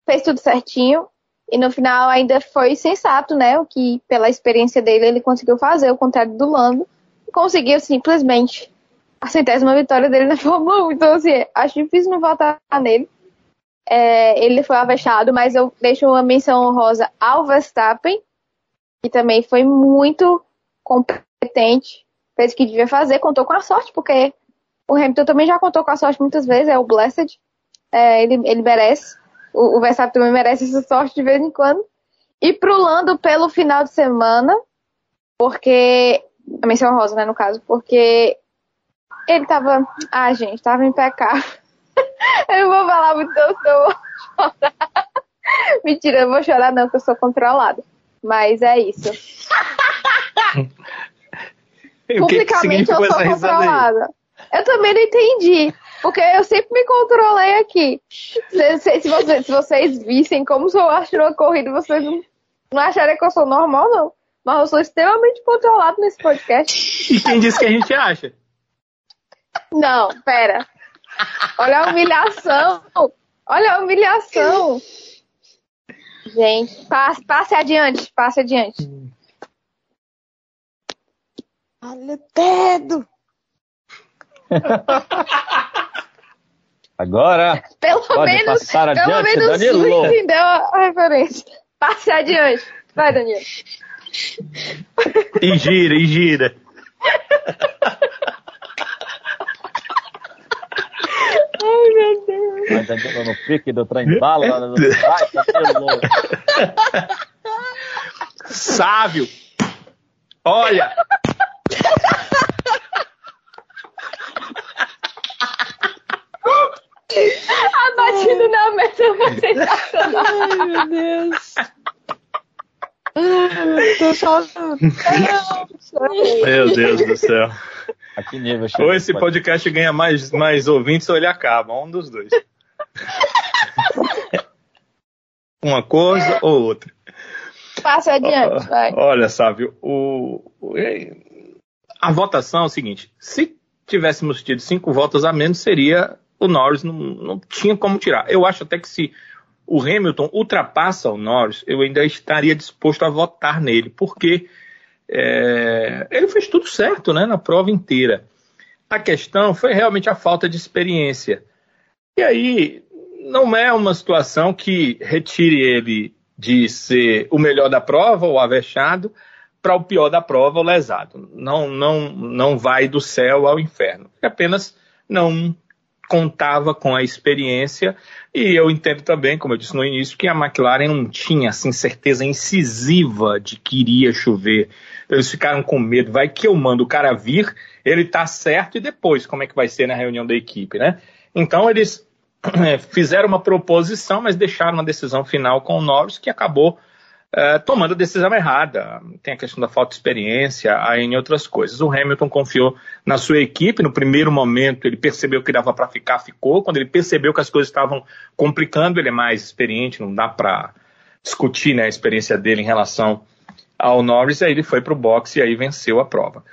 fez tudo certinho e no final ainda foi sensato, né? O que pela experiência dele ele conseguiu fazer, o contrário do Lando, conseguiu simplesmente a centésima vitória dele na Fórmula 1. Então assim, acho difícil não votar nele. É, ele foi avexado, mas eu deixo uma menção honrosa ao Verstappen, que também foi muito competente, fez o que devia fazer, contou com a sorte, porque o Hamilton também já contou com a sorte muitas vezes, é o Blessed. É, ele, ele merece. O, o Verstappen também merece essa sorte de vez em quando. E pro Lando pelo final de semana, porque. A menção rosa, né, no caso, porque ele tava. Ah, gente, tava impecável. eu não vou falar muito, não, senão eu vou chorar. Mentira, eu vou chorar não, porque eu sou controlada. Mas é isso. Que que Publicamente eu sou controlada. Eu também não entendi. Porque eu sempre me controlei aqui. Se, se- se vocês, se vocês vissem como eu acho numa corrida, vocês não, não achariam que eu sou normal, não. Mas eu sou extremamente controlado nesse podcast. E quem disse que a gente acha? Não, pera. Olha a humilhação. Olha a humilhação. Gente, passe, passe adiante, passe adiante. Olha o dedo. Agora, Pelo pode menos, passar pelo adiante, menos Danilo. entendeu a referência. Passe adiante. Vai, Danilo. E gira, e gira. Ai, Deus. Vai Danilo no pique do trem bala. lá no- Danilo. Sábio. Olha, A batida na mesa foi sensacional. Ai, meu Deus. Ai, tô chorando. meu Deus do céu. A que nível chegou Ou esse esse podcast ganha mais, mais ouvintes ou ele acaba, um dos dois. Uma coisa ou outra. Passe adiante, vai. Olha, Sávio, o- a votação é o seguinte: se tivéssemos tido cinco votos a menos, seria o Norris, não, não tinha como tirar. Eu acho até que se o Hamilton ultrapassa o Norris, eu ainda estaria disposto a votar nele, porque é, ele fez tudo certo né, na prova inteira. A questão foi realmente a falta de experiência. E aí, não é uma situação que retire ele de ser o melhor da prova, o avexado, para o pior da prova, o lesado. Não, não, não vai do céu ao inferno. Ele apenas não contava com a experiência e eu entendo também, como eu disse no início, que a McLaren não tinha assim certeza incisiva de que iria chover. Eles ficaram com medo, vai que eu mando o cara vir, ele tá certo e depois como é que vai ser na reunião da equipe, né? Então eles fizeram uma proposição, mas deixaram a decisão final com o Norris, que acabou eh, tomando a decisão errada. Tem a questão da falta de experiência, aí em outras coisas. O Hamilton confiou na sua equipe. No primeiro momento, ele percebeu que dava para ficar, ficou. Quando ele percebeu que as coisas estavam complicando, ele é mais experiente, não dá para discutir né, a experiência dele em relação ao Norris. Aí ele foi para o boxe e aí venceu a prova.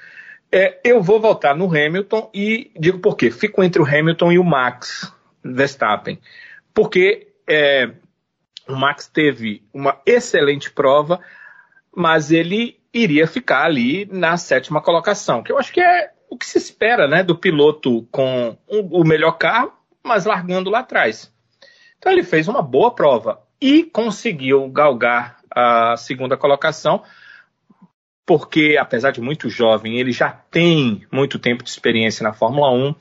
É, eu vou voltar no Hamilton e digo por quê. Fico entre o Hamilton e o Max. Verstappen, porque é, o Max teve uma excelente prova, mas ele iria ficar ali na sétima colocação, que eu acho que é o que se espera né, do piloto com o melhor carro, mas largando lá atrás. Então ele fez uma boa prova e conseguiu galgar a segunda colocação, porque apesar de muito jovem, ele já tem muito tempo de experiência na Fórmula 1,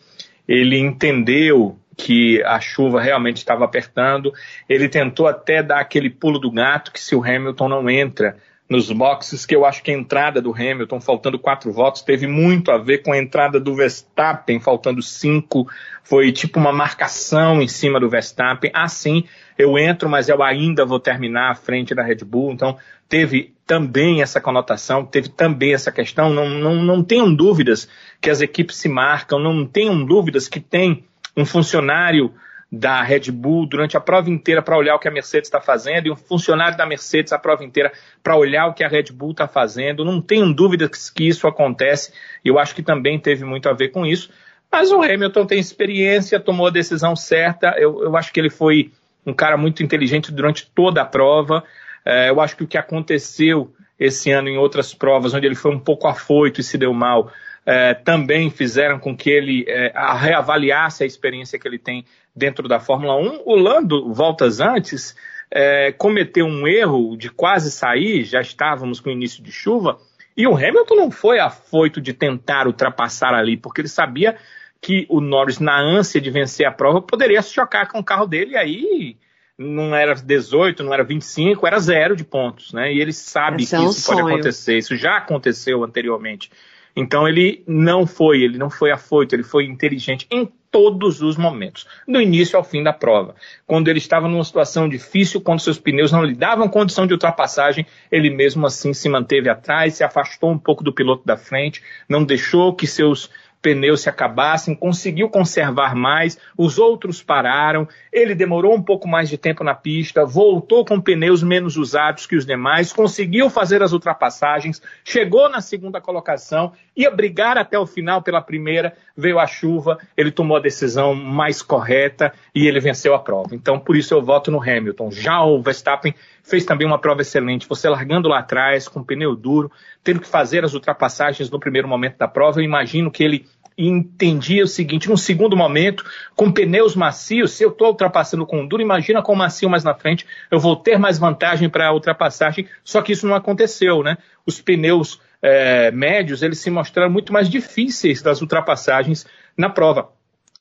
ele entendeu que a chuva realmente estava apertando. Ele tentou até dar aquele pulo do gato que se o Hamilton não entra nos boxes, que eu acho que a entrada do Hamilton, faltando quatro votos, teve muito a ver com a entrada do Verstappen, faltando cinco. Foi tipo uma marcação em cima do Verstappen. Assim, eu entro, mas eu ainda vou terminar à frente da Red Bull. Então, teve também essa conotação, teve também essa questão. Não, não, não tenham dúvidas que as equipes se marcam, não tenham dúvidas que tem um funcionário da Red Bull durante a prova inteira para olhar o que a Mercedes está fazendo e um funcionário da Mercedes a prova inteira para olhar o que a Red Bull está fazendo. Não tenho dúvida que isso acontece eu acho que também teve muito a ver com isso. Mas o Hamilton tem experiência, tomou a decisão certa. Eu, eu acho que ele foi um cara muito inteligente durante toda a prova. É, eu acho que o que aconteceu esse ano em outras provas, onde ele foi um pouco afoito e se deu mal, é, também fizeram com que ele é, reavaliasse a experiência que ele tem dentro da Fórmula 1. O Lando, voltas antes, é, cometeu um erro de quase sair, já estávamos com o início de chuva, e o Hamilton não foi afoito de tentar ultrapassar ali, porque ele sabia que o Norris, na ânsia de vencer a prova, poderia se chocar com o carro dele, e aí não era 18, não era 25, era zero de pontos, né? E ele sabe Esse que é um isso sonho. pode acontecer, isso já aconteceu anteriormente. Então ele não foi, ele não foi afoito, ele foi inteligente em todos os momentos, do início ao fim da prova. Quando ele estava numa situação difícil, quando seus pneus não lhe davam condição de ultrapassagem, ele mesmo assim se manteve atrás, se afastou um pouco do piloto da frente, não deixou que seus pneus se acabassem, conseguiu conservar mais, os outros pararam, ele demorou um pouco mais de tempo na pista, voltou com pneus menos usados que os demais, conseguiu fazer as ultrapassagens, chegou na segunda colocação, ia brigar até o final pela primeira, veio a chuva, ele tomou a decisão mais correta e ele venceu a prova. Então, por isso eu voto no Hamilton. Já o Verstappen fez também uma prova excelente. Você largando lá atrás, com pneu duro, tendo que fazer as ultrapassagens no primeiro momento da prova, eu imagino que ele entendia o seguinte: num segundo momento, com pneus macios, se eu estou ultrapassando com duro, imagina com macio mais na frente, eu vou ter mais vantagem para a ultrapassagem. Só que isso não aconteceu, né? Os pneus é, médios eles se mostraram muito mais difíceis das ultrapassagens na prova.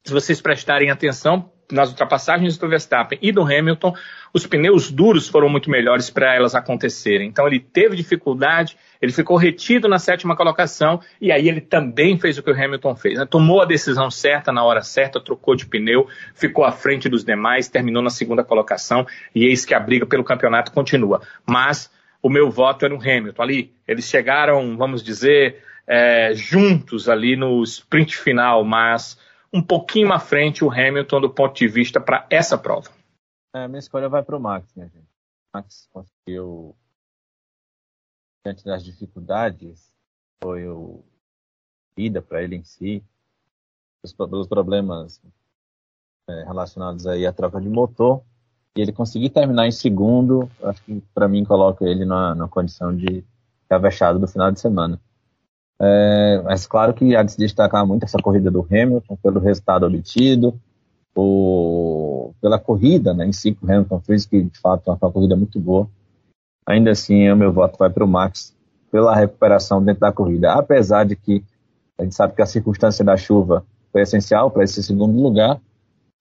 Se vocês prestarem atenção, nas ultrapassagens do Verstappen e do Hamilton, os pneus duros foram muito melhores para elas acontecerem. Então ele teve dificuldade, ele ficou retido na sétima colocação e aí ele também fez o que o Hamilton fez. Né? Tomou a decisão certa na hora certa, trocou de pneu, ficou à frente dos demais, terminou na segunda colocação e eis que a briga pelo campeonato continua. Mas o meu voto era no Hamilton. Ali eles chegaram, vamos dizer, é, juntos ali no sprint final, mas um pouquinho à frente o Hamilton do ponto de vista para essa prova. É, minha escolha vai para o Max, minha gente. Max conseguiu, diante das dificuldades, foi o vida para ele em si, os, problemas é, relacionados aí à troca de motor, e ele conseguir terminar em segundo, acho que para mim coloca ele na, na condição de ficar vexado no final de semana. É, mas claro que há de se destacar muito essa corrida do Hamilton pelo resultado obtido, o, pela corrida né, em si que o Hamilton fez, que de fato foi uma corrida muito boa. Ainda assim, o meu voto vai para o Max pela recuperação dentro da corrida. Apesar de que a gente sabe que a circunstância da chuva foi essencial para esse segundo lugar,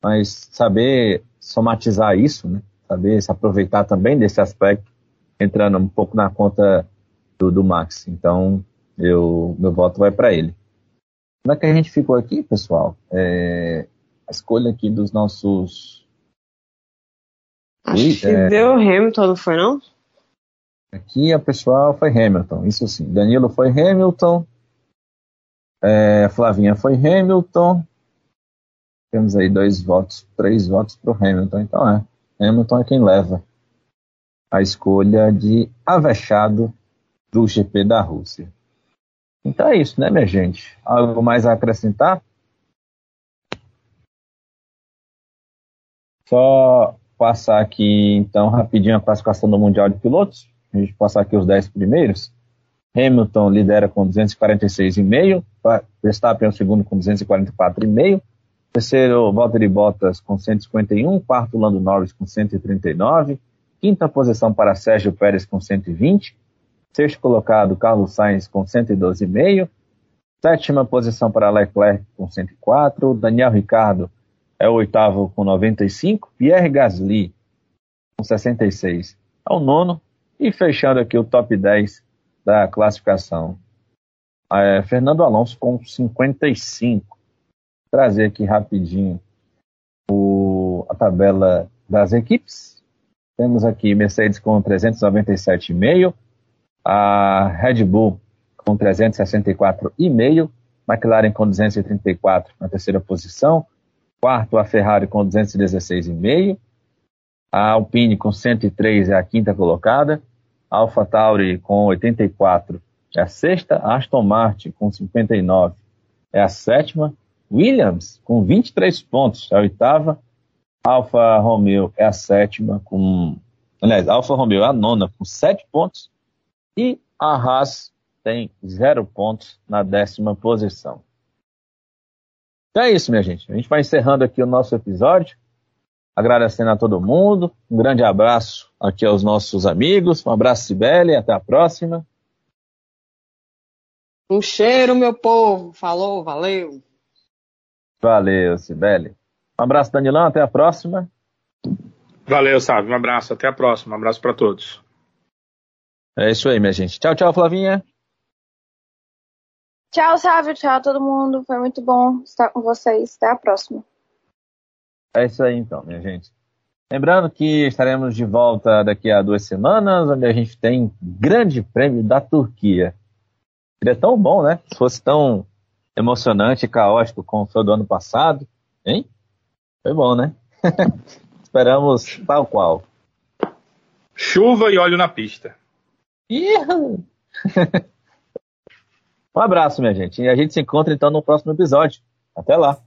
mas saber somatizar isso, né, saber se aproveitar também desse aspecto, entrando um pouco na conta do, do Max. Então, eu, meu voto vai para ele. Como é que a gente ficou aqui, pessoal? É, a escolha aqui dos nossos. Acho e, que é, deu Hamilton, não foi não? Aqui a pessoal foi Hamilton, isso sim. Danilo foi Hamilton. É, Flavinha foi Hamilton. Temos aí dois votos, três votos para o Hamilton. Então é, Hamilton é quem leva a escolha de Avechado do GP da Rússia. Então é isso, né, minha gente? Algo mais a acrescentar? Só passar aqui, então, rapidinho a classificação do Mundial de Pilotos. A gente passar aqui os 10 primeiros. Hamilton lidera com 246,5. Verstappen é o segundo com 244,5. Terceiro, Valtteri Bottas com 151. Quarto, Lando Norris com 139. Quinta posição para Sérgio Pérez com 120. Sexto colocado, Carlos Sainz com 112,5. Sétima posição para Leclerc com 104. Daniel Ricardo é o oitavo com 95. Pierre Gasly com 66 é o nono. E fechando aqui o top 10 da classificação, é Fernando Alonso com 55 trazer aqui rapidinho o, a tabela das equipes. Temos aqui Mercedes com 397,5, a Red Bull com 364,5, McLaren com 234 na terceira posição, quarto a Ferrari com 216,5, a Alpine com 103 é a quinta colocada, a Alpha Tauri com 84 é a sexta, Aston Martin com 59 é a sétima, Williams, com 23 pontos, é a oitava. Alfa Romeo é a sétima, com. Aliás, Alfa Romeo é a nona, com 7 pontos. E a Haas tem 0 pontos na décima posição. Então é isso, minha gente. A gente vai encerrando aqui o nosso episódio. Agradecendo a todo mundo. Um grande abraço aqui aos nossos amigos. Um abraço, Sibeli. Até a próxima. Um cheiro, meu povo. Falou, valeu. Valeu, Sibeli. Um abraço, Danilão. Até a próxima. Valeu, Sábio. Um abraço. Até a próxima. Um abraço para todos. É isso aí, minha gente. Tchau, tchau, Flavinha. Tchau, Sávio. Tchau, todo mundo. Foi muito bom estar com vocês. Até a próxima. É isso aí, então, minha gente. Lembrando que estaremos de volta daqui a duas semanas, onde a gente tem Grande Prêmio da Turquia. Seria tão bom, né? Se fosse tão emocionante e caótico como foi do ano passado, hein? Foi bom, né? Esperamos tal qual. Chuva e óleo na pista. um abraço, minha gente. E a gente se encontra então no próximo episódio. Até lá.